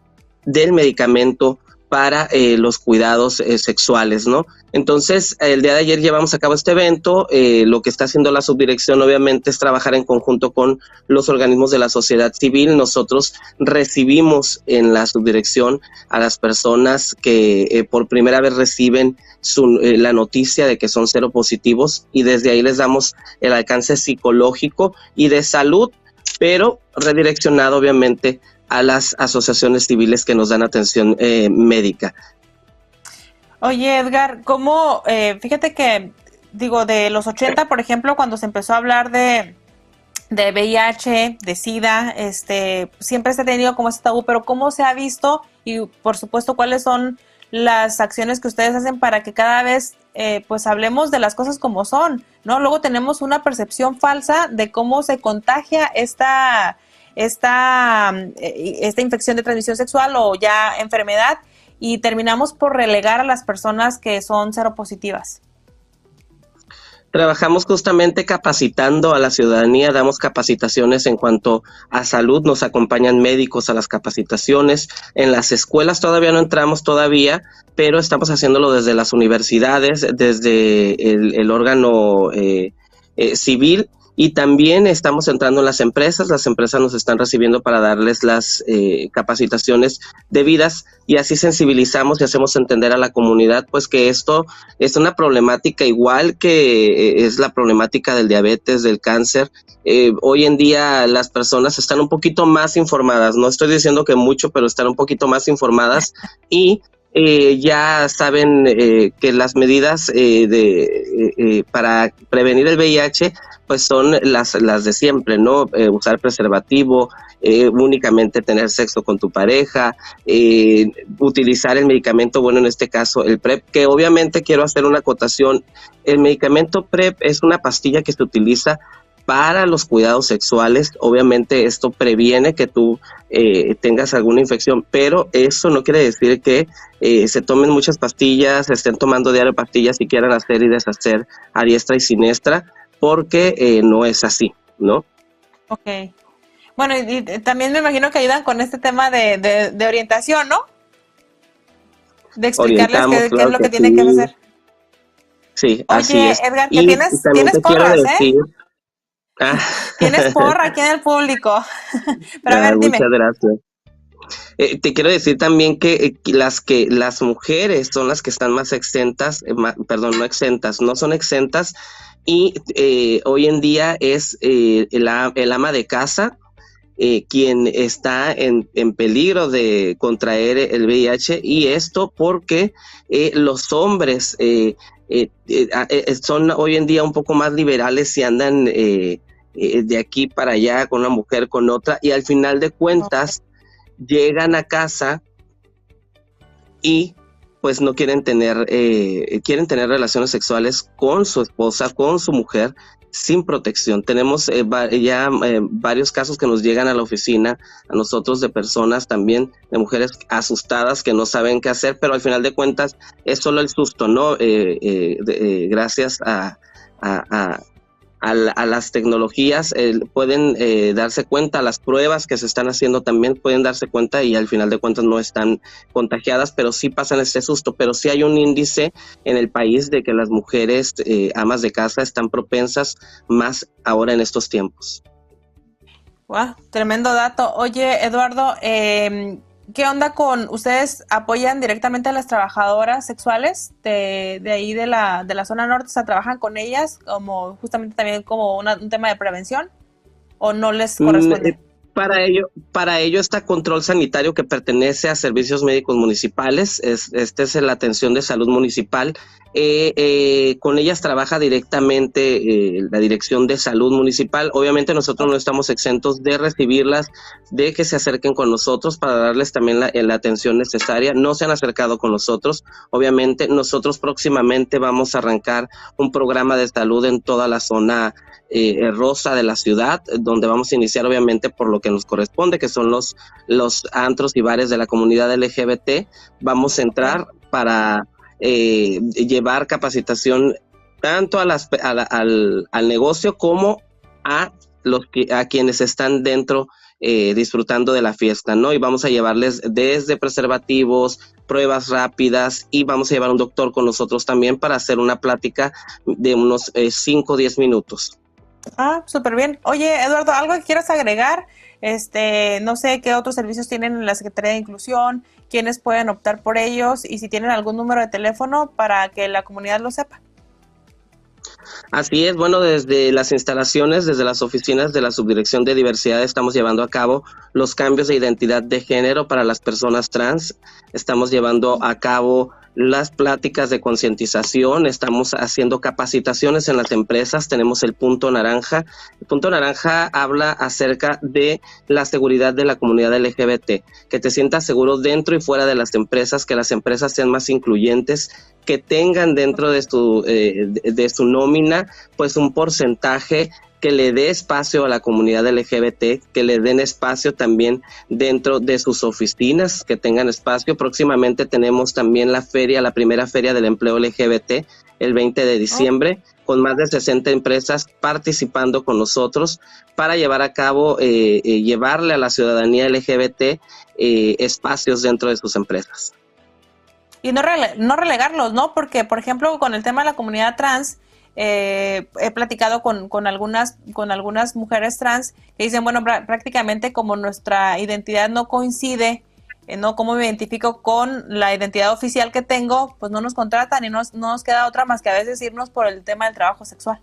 del medicamento para eh, los cuidados eh, sexuales, ¿no? Entonces, el día de ayer llevamos a cabo este evento. Eh, lo que está haciendo la subdirección, obviamente, es trabajar en conjunto con los organismos de la sociedad civil. Nosotros recibimos en la subdirección a las personas que por primera vez reciben la noticia de que son cero positivos y desde ahí les damos el alcance psicológico y de salud, pero redireccionado, obviamente, a las asociaciones civiles que nos dan atención eh, médica. Oye, Edgar, ¿cómo, eh, fíjate que, digo, de los 80, por ejemplo, cuando se empezó a hablar de, de VIH, de SIDA, este, siempre se ha tenido como ese tabú, pero ¿cómo se ha visto? Y, por supuesto, ¿cuáles son las acciones que ustedes hacen para que cada vez eh, pues hablemos de las cosas como son, ¿no? Luego tenemos una percepción falsa de cómo se contagia esta esta, eh, esta infección de transmisión sexual o ya enfermedad y terminamos por relegar a las personas que son seropositivas. Trabajamos justamente capacitando a la ciudadanía, damos capacitaciones en cuanto a salud, nos acompañan médicos a las capacitaciones. En las escuelas todavía no entramos todavía, pero estamos haciéndolo desde las universidades, desde el, órgano eh, eh, civil y también estamos entrando en las empresas, las empresas nos están recibiendo para darles las eh, capacitaciones debidas y así sensibilizamos y hacemos entender a la comunidad pues que esto es una problemática igual que eh, es la problemática del diabetes, del cáncer. Eh, hoy en día las personas están un poquito más informadas, no estoy diciendo que mucho, pero están un poquito más informadas y ya saben que las medidas de, para prevenir el VIH pues son las, las de siempre, ¿no? Eh, usar preservativo, eh, únicamente tener sexo con tu pareja, eh, utilizar el medicamento, bueno, en este caso el PrEP, que obviamente quiero hacer una acotación, el medicamento PrEP es una pastilla que se utiliza para los cuidados sexuales. Obviamente esto previene que tú tengas alguna infección, pero eso no quiere decir que se tomen muchas pastillas, estén tomando diario pastillas y quieran hacer y deshacer a diestra y siniestra porque eh, no es así, ¿no? Ok. Bueno, y, también me imagino que ayudan con este tema de, de, orientación, ¿no? De explicarles qué, es lo que, tienen que hacer. Sí, así es. Edgar, que tienes, tienes porras, ¿eh? Ah. Tienes *laughs* porra aquí en el público. *laughs* Pero a ver, dime. Muchas gracias. Eh, te quiero decir también que eh, las que las mujeres son las que están más exentas, perdón, no exentas, no son exentas y eh, hoy en día es eh, el, ama de casa eh, quien está en, peligro de contraer el VIH y esto porque los hombres son hoy en día un poco más liberales y andan de aquí para allá con una mujer, con otra y al final de cuentas llegan a casa y pues no quieren tener, eh, quieren tener relaciones sexuales con su esposa, con su mujer, sin protección. Tenemos eh, ya eh, varios casos que nos llegan a la oficina, a nosotros de personas también, de mujeres asustadas que no saben qué hacer, pero al final de cuentas es solo el susto, ¿no? gracias a, las tecnologías eh, pueden eh, darse cuenta, las pruebas que se están haciendo también pueden darse cuenta y al final de cuentas no están contagiadas, pero sí pasan ese susto, pero sí hay un índice en el país de que las mujeres eh, amas de casa están propensas más ahora en estos tiempos. Wow, tremendo dato. Oye, Eduardo, em, ¿qué onda con ustedes apoyan directamente a las trabajadoras sexuales de, de ahí de la, de la zona norte? O sea, ¿trabajan con ellas como justamente también como un tema de prevención? ¿O no les Mm, corresponde? eh, Para ello, para ello está control sanitario que pertenece a servicios médicos municipales. Es, este es la atención de salud municipal. Eh, eh, con ellas trabaja directamente eh, la dirección de salud municipal. Obviamente nosotros no estamos exentos de recibirlas, de que se acerquen con nosotros para darles también la, atención necesaria. No se han acercado con nosotros. Obviamente nosotros próximamente vamos a arrancar un programa de salud en toda la zona eh, rosa de la ciudad, donde vamos a iniciar obviamente por lo que nos corresponde, que son los, los antros y bares de la comunidad LGBT. Vamos a entrar para eh, llevar capacitación tanto a las, a la- al, al negocio como a los que, a quienes están dentro eh, disfrutando de la fiesta, ¿no? Y vamos a llevarles desde preservativos, pruebas rápidas y vamos a llevar un doctor con nosotros también para hacer una plática de unos 5 o 10 minutos. Ah, súper bien. Oye, Eduardo, ¿algo que quieras agregar? Este, no sé qué otros servicios tienen en la Secretaría de Inclusión, quiénes pueden optar por ellos y si tienen algún número de teléfono para que la comunidad lo sepa. Así es, bueno, desde las instalaciones, desde las oficinas de la Subdirección de Diversidad estamos llevando a cabo los cambios de identidad de género para las personas trans. Estamos llevando a cabo las pláticas de concientización, estamos haciendo capacitaciones en las empresas, tenemos el punto naranja. El punto naranja habla acerca de la seguridad de la comunidad LGBT, que te sientas seguro dentro y fuera de las empresas, que las empresas sean más incluyentes, que tengan dentro de su, eh, de, de su nómina pues un porcentaje que le dé espacio a la comunidad LGBT, que le den espacio también dentro de sus oficinas, que tengan espacio. Próximamente tenemos también la feria, la primera feria del empleo LGBT, el 20 de diciembre, con más de 60 empresas participando con nosotros para llevar a cabo, eh, eh, llevarle a la ciudadanía LGBT eh, espacios dentro de sus empresas. Y no, rele- no relegarlos, ¿no? Porque, por ejemplo, con el tema de la comunidad trans, eh, he platicado con, con, algunas, con algunas mujeres trans que dicen, bueno, prá- prácticamente como nuestra identidad no coincide, eh, no cómo me identifico con la identidad oficial que tengo, pues no nos contratan y no, nos- no nos queda otra más que a veces irnos por el tema del trabajo sexual.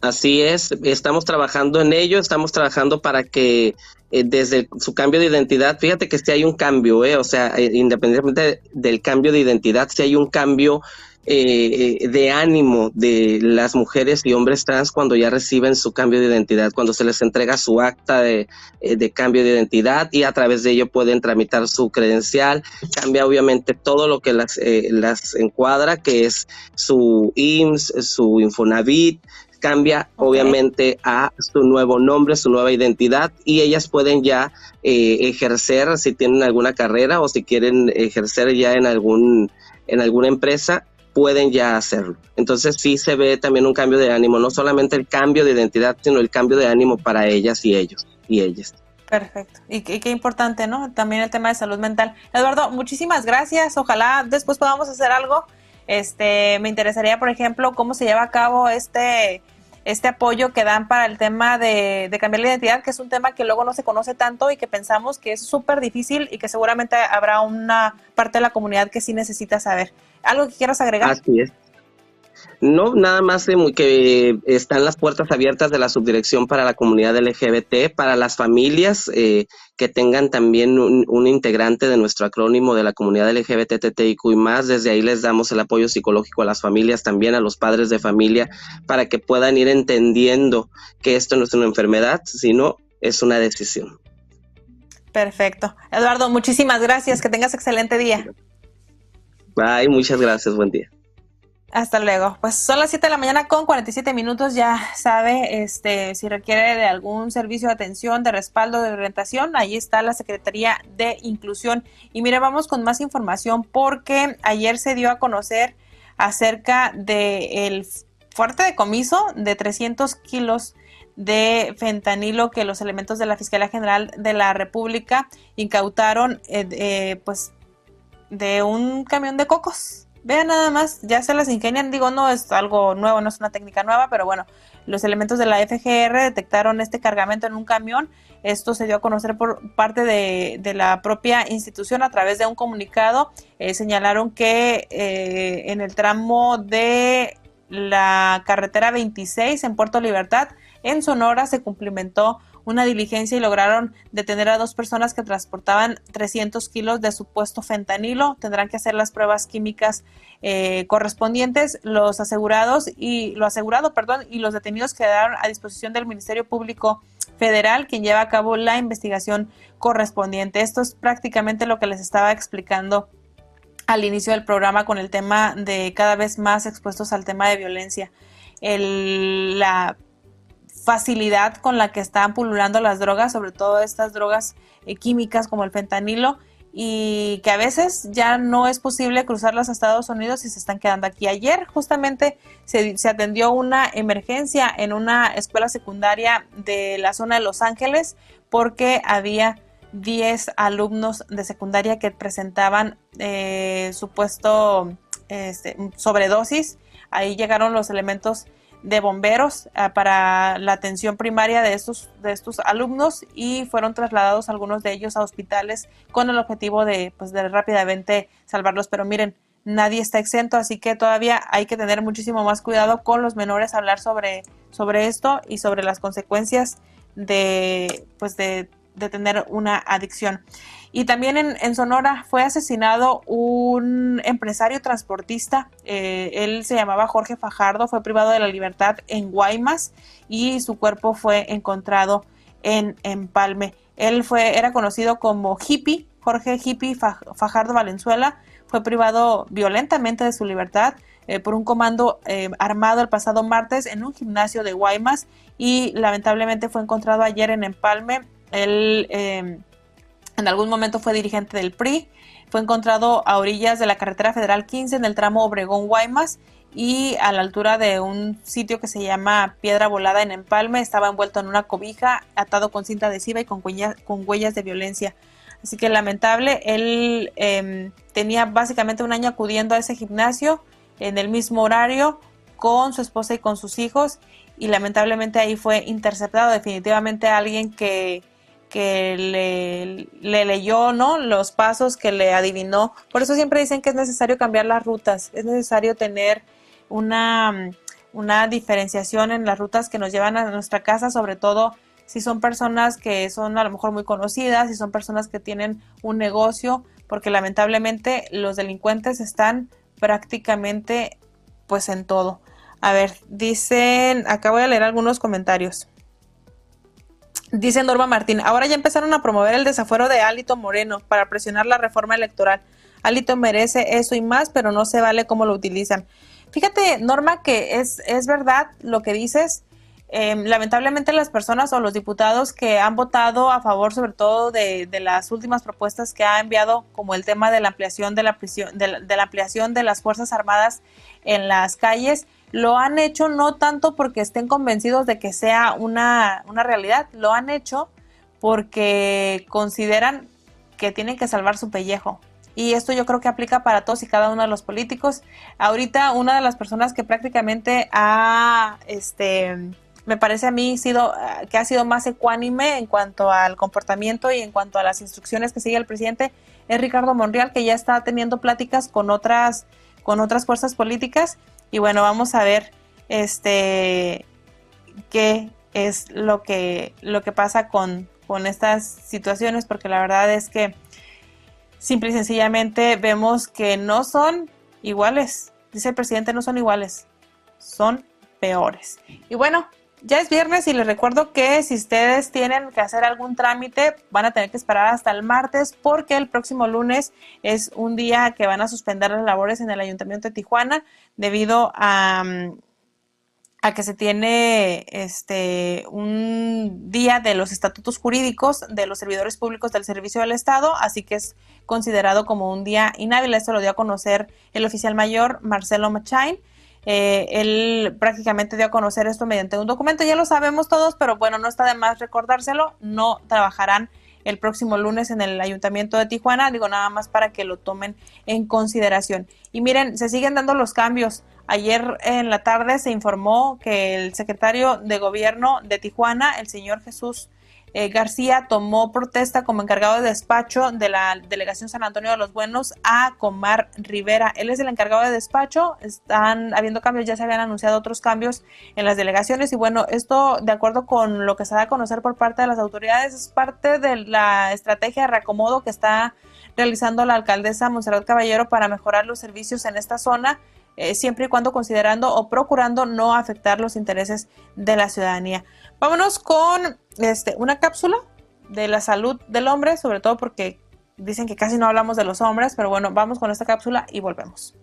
Así es, estamos trabajando en ello, estamos trabajando para que eh, desde su cambio de identidad, fíjate que sí hay un cambio, eh, o sea, eh, independientemente del cambio de identidad, sí hay un cambio eh, de ánimo de las mujeres y hombres trans cuando ya reciben su cambio de identidad, cuando se les entrega su acta de, eh, de cambio de identidad y a través de ello pueden tramitar su credencial, cambia obviamente todo lo que las, eh, las encuadra, que es su IMSS, su Infonavit, cambia obviamente a su nuevo nombre, su nueva identidad y ellas pueden ya eh, ejercer si tienen alguna carrera o si quieren ejercer ya en algún en alguna empresa pueden ya hacerlo. Entonces sí se ve también un cambio de ánimo, no solamente el cambio de identidad, sino el cambio de ánimo para ellas y ellos y ellas. Perfecto. Y, qué- importante, ¿no? También el tema de salud mental. Eduardo, muchísimas gracias. Ojalá después podamos hacer algo. Este, me interesaría, por ejemplo, cómo se lleva a cabo este, este apoyo que dan para el tema de, de cambiar la identidad, que es un tema que luego no se conoce tanto y que pensamos que es súper difícil y que seguramente habrá una parte de la comunidad que sí necesita saber. ¿Algo que quieras agregar? Así es. No, nada más de muy- que están las puertas abiertas de la subdirección para la comunidad LGBT, para las familias eh, que tengan también un, un integrante de nuestro acrónimo de la comunidad LGBT, TTIQ y más. Desde ahí les damos el apoyo psicológico a las familias, también a los padres de familia, para que puedan ir entendiendo que esto no es una enfermedad, sino es una decisión. Perfecto. Eduardo, muchísimas gracias. Que tengas excelente día. Bye, muchas gracias, buen día. Hasta luego. Pues son las 7 de la mañana con 47 minutos. Ya sabe, este, si requiere de algún servicio de atención, de respaldo, de orientación, ahí está la Secretaría de Inclusión. Y mire, vamos con más información porque ayer se dio a conocer acerca del fuerte decomiso de 300 kilos de fentanilo que los elementos de la Fiscalía General de la República incautaron, eh, eh, pues, de un camión de cocos. Vean nada más, ya se las ingenian, digo, no es algo nuevo, no es una técnica nueva, pero bueno, Los elementos de la FGR detectaron este cargamento en un camión. Esto se dio a conocer por parte de, la propia institución a través de un comunicado. Eh, señalaron que eh, en el tramo de la carretera 26 en Puerto Libertad, en Sonora, se cumplimentó una diligencia y lograron detener a dos personas que transportaban 300 kilos de supuesto fentanilo. Tendrán que hacer las pruebas químicas eh, correspondientes. Los asegurados y lo asegurado, perdón, y los detenidos quedaron a disposición del Ministerio Público Federal, quien lleva a cabo la investigación correspondiente. Esto es prácticamente lo que les estaba explicando al inicio del programa con el tema de cada vez más expuestos al tema de violencia. El, la facilidad con la que están pululando las drogas, sobre todo estas drogas eh, químicas como el fentanilo, y que a veces ya no es posible cruzarlas a Estados Unidos y se están quedando aquí. Ayer justamente se, se, atendió una emergencia en una escuela secundaria de la zona de Los Ángeles porque había 10 alumnos de secundaria que presentaban eh, supuesto este, sobredosis. Ahí llegaron los elementos de bomberos eh, para la atención primaria de estos, de estos alumnos y fueron trasladados algunos de ellos a hospitales con el objetivo de, pues, de rápidamente salvarlos. Pero miren, nadie está exento, así que todavía hay que tener muchísimo más cuidado con los menores, hablar sobre, sobre esto y sobre las consecuencias de, pues de, de tener una adicción. Y también en, Sonora fue asesinado un empresario transportista. Eh, él se llamaba Jorge Fajardo, fue privado de la libertad en Guaymas y su cuerpo fue encontrado en Empalme. Él fue, era conocido como hippie, Jorge Hippie Fajardo Valenzuela. Fue privado violentamente de su libertad eh, por un comando eh, armado el pasado martes en un gimnasio de Guaymas y lamentablemente fue encontrado ayer en Empalme. Él en algún momento fue dirigente del PRI. Fue encontrado a orillas de la carretera federal 15 en el tramo Obregón-Guaymas y a la altura de un sitio que se llama Piedra Volada en Empalme. Estaba envuelto en una cobija, atado con cinta adhesiva y con huellas, con huellas de violencia. Así que lamentable, él em, tenía básicamente un año acudiendo a ese gimnasio en el mismo horario con su esposa y con sus hijos y lamentablemente ahí fue interceptado definitivamente alguien que que le, leyó, ¿no? Los pasos que le adivinó. Por eso siempre dicen que es necesario cambiar las rutas, es necesario tener una, una diferenciación en las rutas que nos llevan a nuestra casa, sobre todo si son personas que son a lo mejor muy conocidas, si son personas que tienen un negocio, porque lamentablemente los delincuentes están prácticamente pues en todo. A ver, dicen, acá voy a leer algunos comentarios. Dice Norma Martín, ahora ya empezaron a promover el desafuero de Alito Moreno para presionar la reforma electoral. Alito merece eso y más, pero no se vale cómo lo utilizan. Fíjate, Norma, que es, es verdad lo que dices. Em, lamentablemente las personas o los diputados que han votado a favor sobre todo de, las últimas propuestas que ha enviado como el tema de la ampliación de la, prisión, de la ampliación de las Fuerzas Armadas en las calles, lo han hecho no tanto porque estén convencidos de que sea una, realidad, lo han hecho porque consideran que tienen que salvar su pellejo. Y esto yo creo que aplica para todos y cada uno de los políticos. Ahorita una de las personas que prácticamente ha, este, me parece a mí sido, que ha sido más ecuánime en cuanto al comportamiento y en cuanto a las instrucciones que sigue el presidente es Ricardo Monreal, que ya está teniendo pláticas con otras, con otras fuerzas políticas y bueno, vamos a ver este qué es lo que, lo que pasa con, con estas situaciones, porque la verdad es que simple y sencillamente vemos que no son iguales. Dice el presidente, no son iguales, son peores. Y bueno, ya es viernes y les recuerdo que si ustedes tienen que hacer algún trámite, van a tener que esperar hasta el martes porque el próximo lunes es un día que van a suspender las labores en el Ayuntamiento de Tijuana debido a, a que se tiene este un día de los estatutos jurídicos de los servidores públicos del Servicio del Estado, así que es considerado como un día inhábil. Esto lo dio a conocer el oficial mayor Marcelo Machain eh, él prácticamente dio a conocer esto mediante un documento, ya lo sabemos todos, pero bueno, no está de más recordárselo, no trabajarán el próximo lunes en el Ayuntamiento de Tijuana, digo nada más para que lo tomen en consideración. Y miren, se siguen dando los cambios. Ayer en la tarde se informó que el secretario de gobierno de Tijuana, el señor Jesús eh, García tomó protesta como encargado de despacho de la delegación San Antonio de los Buenos a Comar Rivera. Él es el encargado de despacho, están habiendo cambios, ya se habían anunciado otros cambios en las delegaciones y bueno, esto de acuerdo con lo que se da a conocer por parte de las autoridades es parte de la estrategia de reacomodo que está realizando la alcaldesa Monserrat Caballero para mejorar los servicios en esta zona. Eh, siempre y cuando considerando o procurando no afectar los intereses de la ciudadanía. Vámonos con este, una cápsula de la salud del hombre, sobre todo porque dicen que casi no hablamos de los hombres, pero bueno, vamos con esta cápsula y volvemos.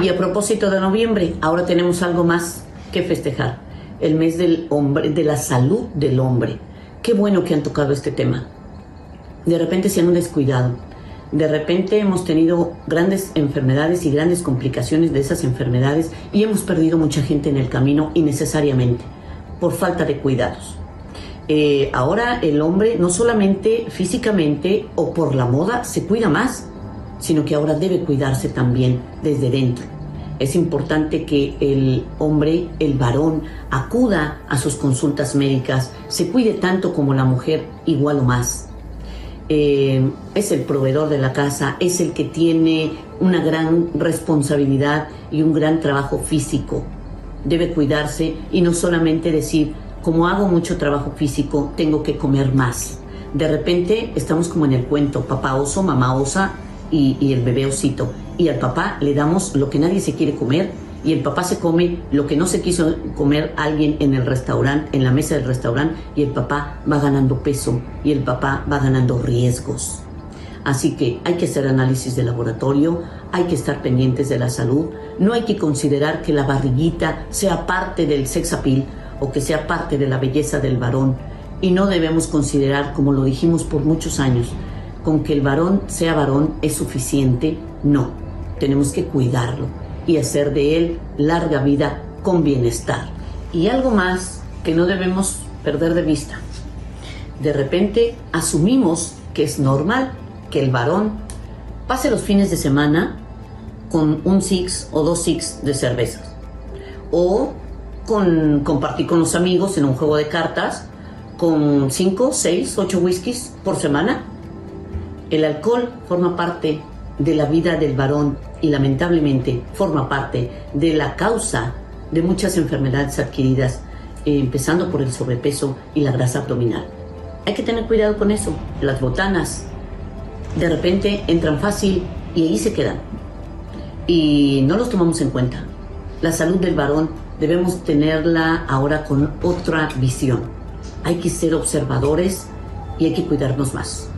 Y a propósito de noviembre, ahora tenemos algo más que festejar, el mes del hombre, de la salud del hombre. Qué bueno que han tocado este tema. De repente se han descuidado de repente hemos tenido grandes enfermedades y grandes complicaciones de esas enfermedades y hemos perdido mucha gente en el camino innecesariamente por falta de cuidados. Eh, ahora el hombre no solamente físicamente o por la moda se cuida más, sino que ahora debe cuidarse también desde dentro. Es importante que el hombre, el varón, acuda a sus consultas médicas, se cuide tanto como la mujer, igual o más eh, es el proveedor de la casa, es el que tiene una gran responsabilidad y un gran trabajo físico. Debe cuidarse y no solamente decir, como hago mucho trabajo físico, tengo que comer más. De repente estamos como en el cuento, papá oso, mamá osa y, y el bebé osito. Y al papá le damos lo que nadie se quiere comer y el papá se come lo que no se quiso comer alguien en el restaurante, en la mesa del restaurante, y el papá va ganando peso y el papá va ganando riesgos. Así que hay que hacer análisis de laboratorio, hay que estar pendientes de la salud, no hay que considerar que la barriguita sea parte del sex appeal o que sea parte de la belleza del varón. Y no debemos considerar, como lo dijimos por muchos años, con que el varón sea varón es suficiente, no, tenemos que cuidarlo y hacer de él larga vida con bienestar. Y algo más que no debemos perder de vista. De repente asumimos que es normal que el varón pase los fines de semana con un six o dos six de cervezas. O con compartir con los amigos en un juego de cartas con cinco, seis, ocho whiskies por semana. El alcohol forma parte de la vida del varón y lamentablemente forma parte de la causa de muchas enfermedades adquiridas, eh, empezando por el sobrepeso y la grasa abdominal. Hay que tener cuidado con eso. Las botanas de repente entran fácil y ahí se quedan. Y no los tomamos en cuenta. La salud del varón debemos tenerla ahora con otra visión. Hay que ser observadores y hay que cuidarnos más.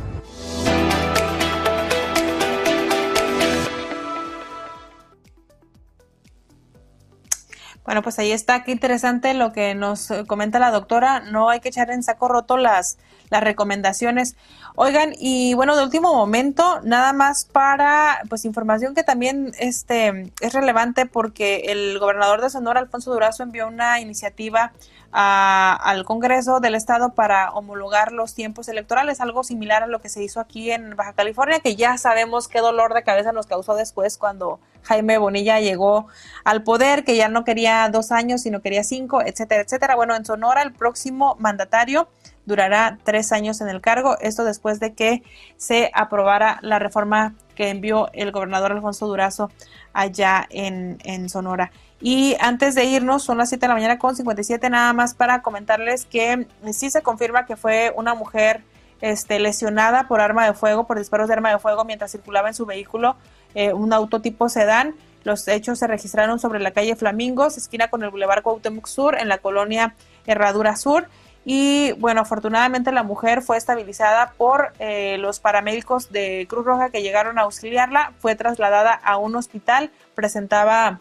Bueno, pues ahí está, qué interesante lo que nos comenta la doctora. No hay que echar en saco roto las, las recomendaciones. Oigan, y bueno, de último momento, nada más para pues información que también este es relevante porque el gobernador de Sonora, Alfonso Durazo, envió una iniciativa al Congreso del Estado para homologar los tiempos electorales, algo similar a lo que se hizo aquí en Baja California, que ya sabemos qué dolor de cabeza nos causó después cuando Jaime Bonilla llegó al poder, que ya no quería dos años, sino quería cinco, etcétera, etcétera. Bueno, en Sonora el próximo mandatario durará tres años en el cargo, esto después de que se aprobara la reforma que envió el gobernador Alfonso Durazo allá en, Sonora. Y antes de irnos, son las 7 de la mañana con 57, nada más para comentarles que sí se confirma que fue una mujer este, lesionada por arma de fuego, por disparos de arma de fuego mientras circulaba en su vehículo, eh, un auto tipo sedán. Los hechos se registraron sobre la calle Flamingos, esquina con el Boulevard Cuauhtémoc Sur, en la colonia Herradura Sur. Y bueno, afortunadamente la mujer fue estabilizada por eh, los paramédicos de Cruz Roja que llegaron a auxiliarla. Fue trasladada a un hospital, presentaba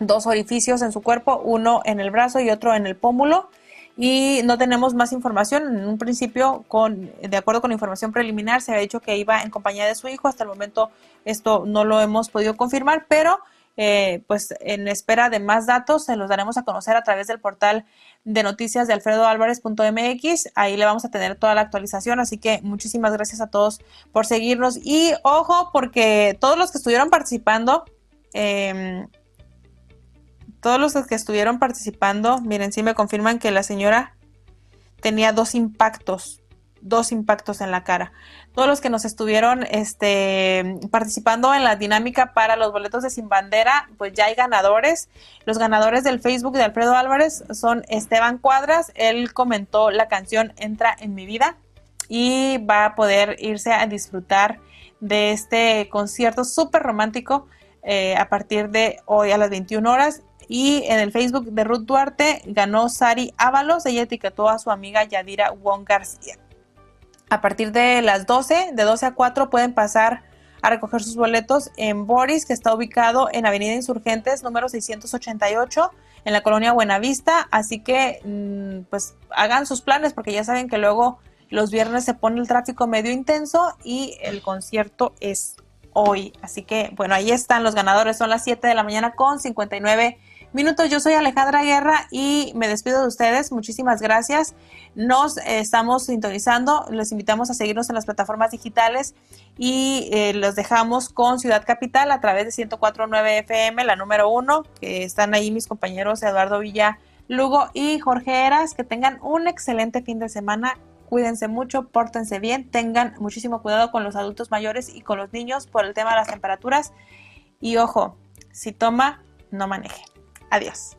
dos orificios en su cuerpo, uno en el brazo y otro en el pómulo. Y no tenemos más información. En un principio, con, de acuerdo con información preliminar, se ha dicho que iba en compañía de su hijo. Hasta el momento esto no lo hemos podido confirmar, pero eh, pues en espera de más datos, se los daremos a conocer a través del portal de noticias de alfredoalvarez.mx. Ahí le vamos a tener toda la actualización. Así que muchísimas gracias a todos por seguirnos. Y ojo, porque todos los que estuvieron participando, eh, todos los que estuvieron participando, miren, sí me confirman que la señora tenía dos impactos, dos impactos en la cara. Todos los que nos estuvieron este, participando en la dinámica para los boletos de Sin Bandera, pues ya hay ganadores. Los ganadores del Facebook de Alfredo Álvarez son Esteban Cuadras. Él comentó la canción Entra en mi vida y va a poder irse a disfrutar de este concierto súper romántico eh, a partir de hoy a las 21 horas. Y en el Facebook de Ruth Duarte ganó Sari Ábalos. Ella etiquetó a su amiga Yadira Wong García. A partir de las 12, de 12 a 4, pueden pasar a recoger sus boletos en Boris, que está ubicado en Avenida Insurgentes, número 688, en la colonia Buenavista. Así que, mm, pues, hagan sus planes, porque ya saben que luego los viernes se pone el tráfico medio intenso y el concierto es hoy. Así que, bueno, ahí están los ganadores. Son las 7 de la mañana con 59 minutos. Yo soy Alejandra Guerra y me despido de ustedes. Muchísimas gracias. Nos eh, estamos sintonizando. Les invitamos a seguirnos en las plataformas digitales y eh, los dejamos con Ciudad Capital a través de 104.9 FM, la número uno, que están ahí mis compañeros Eduardo Villa Lugo y Jorge Eras. Que tengan un excelente fin de semana. Cuídense mucho, pórtense bien, tengan muchísimo cuidado con los adultos mayores y con los niños por el tema de las temperaturas. Y ojo, si toma, no maneje. Adiós.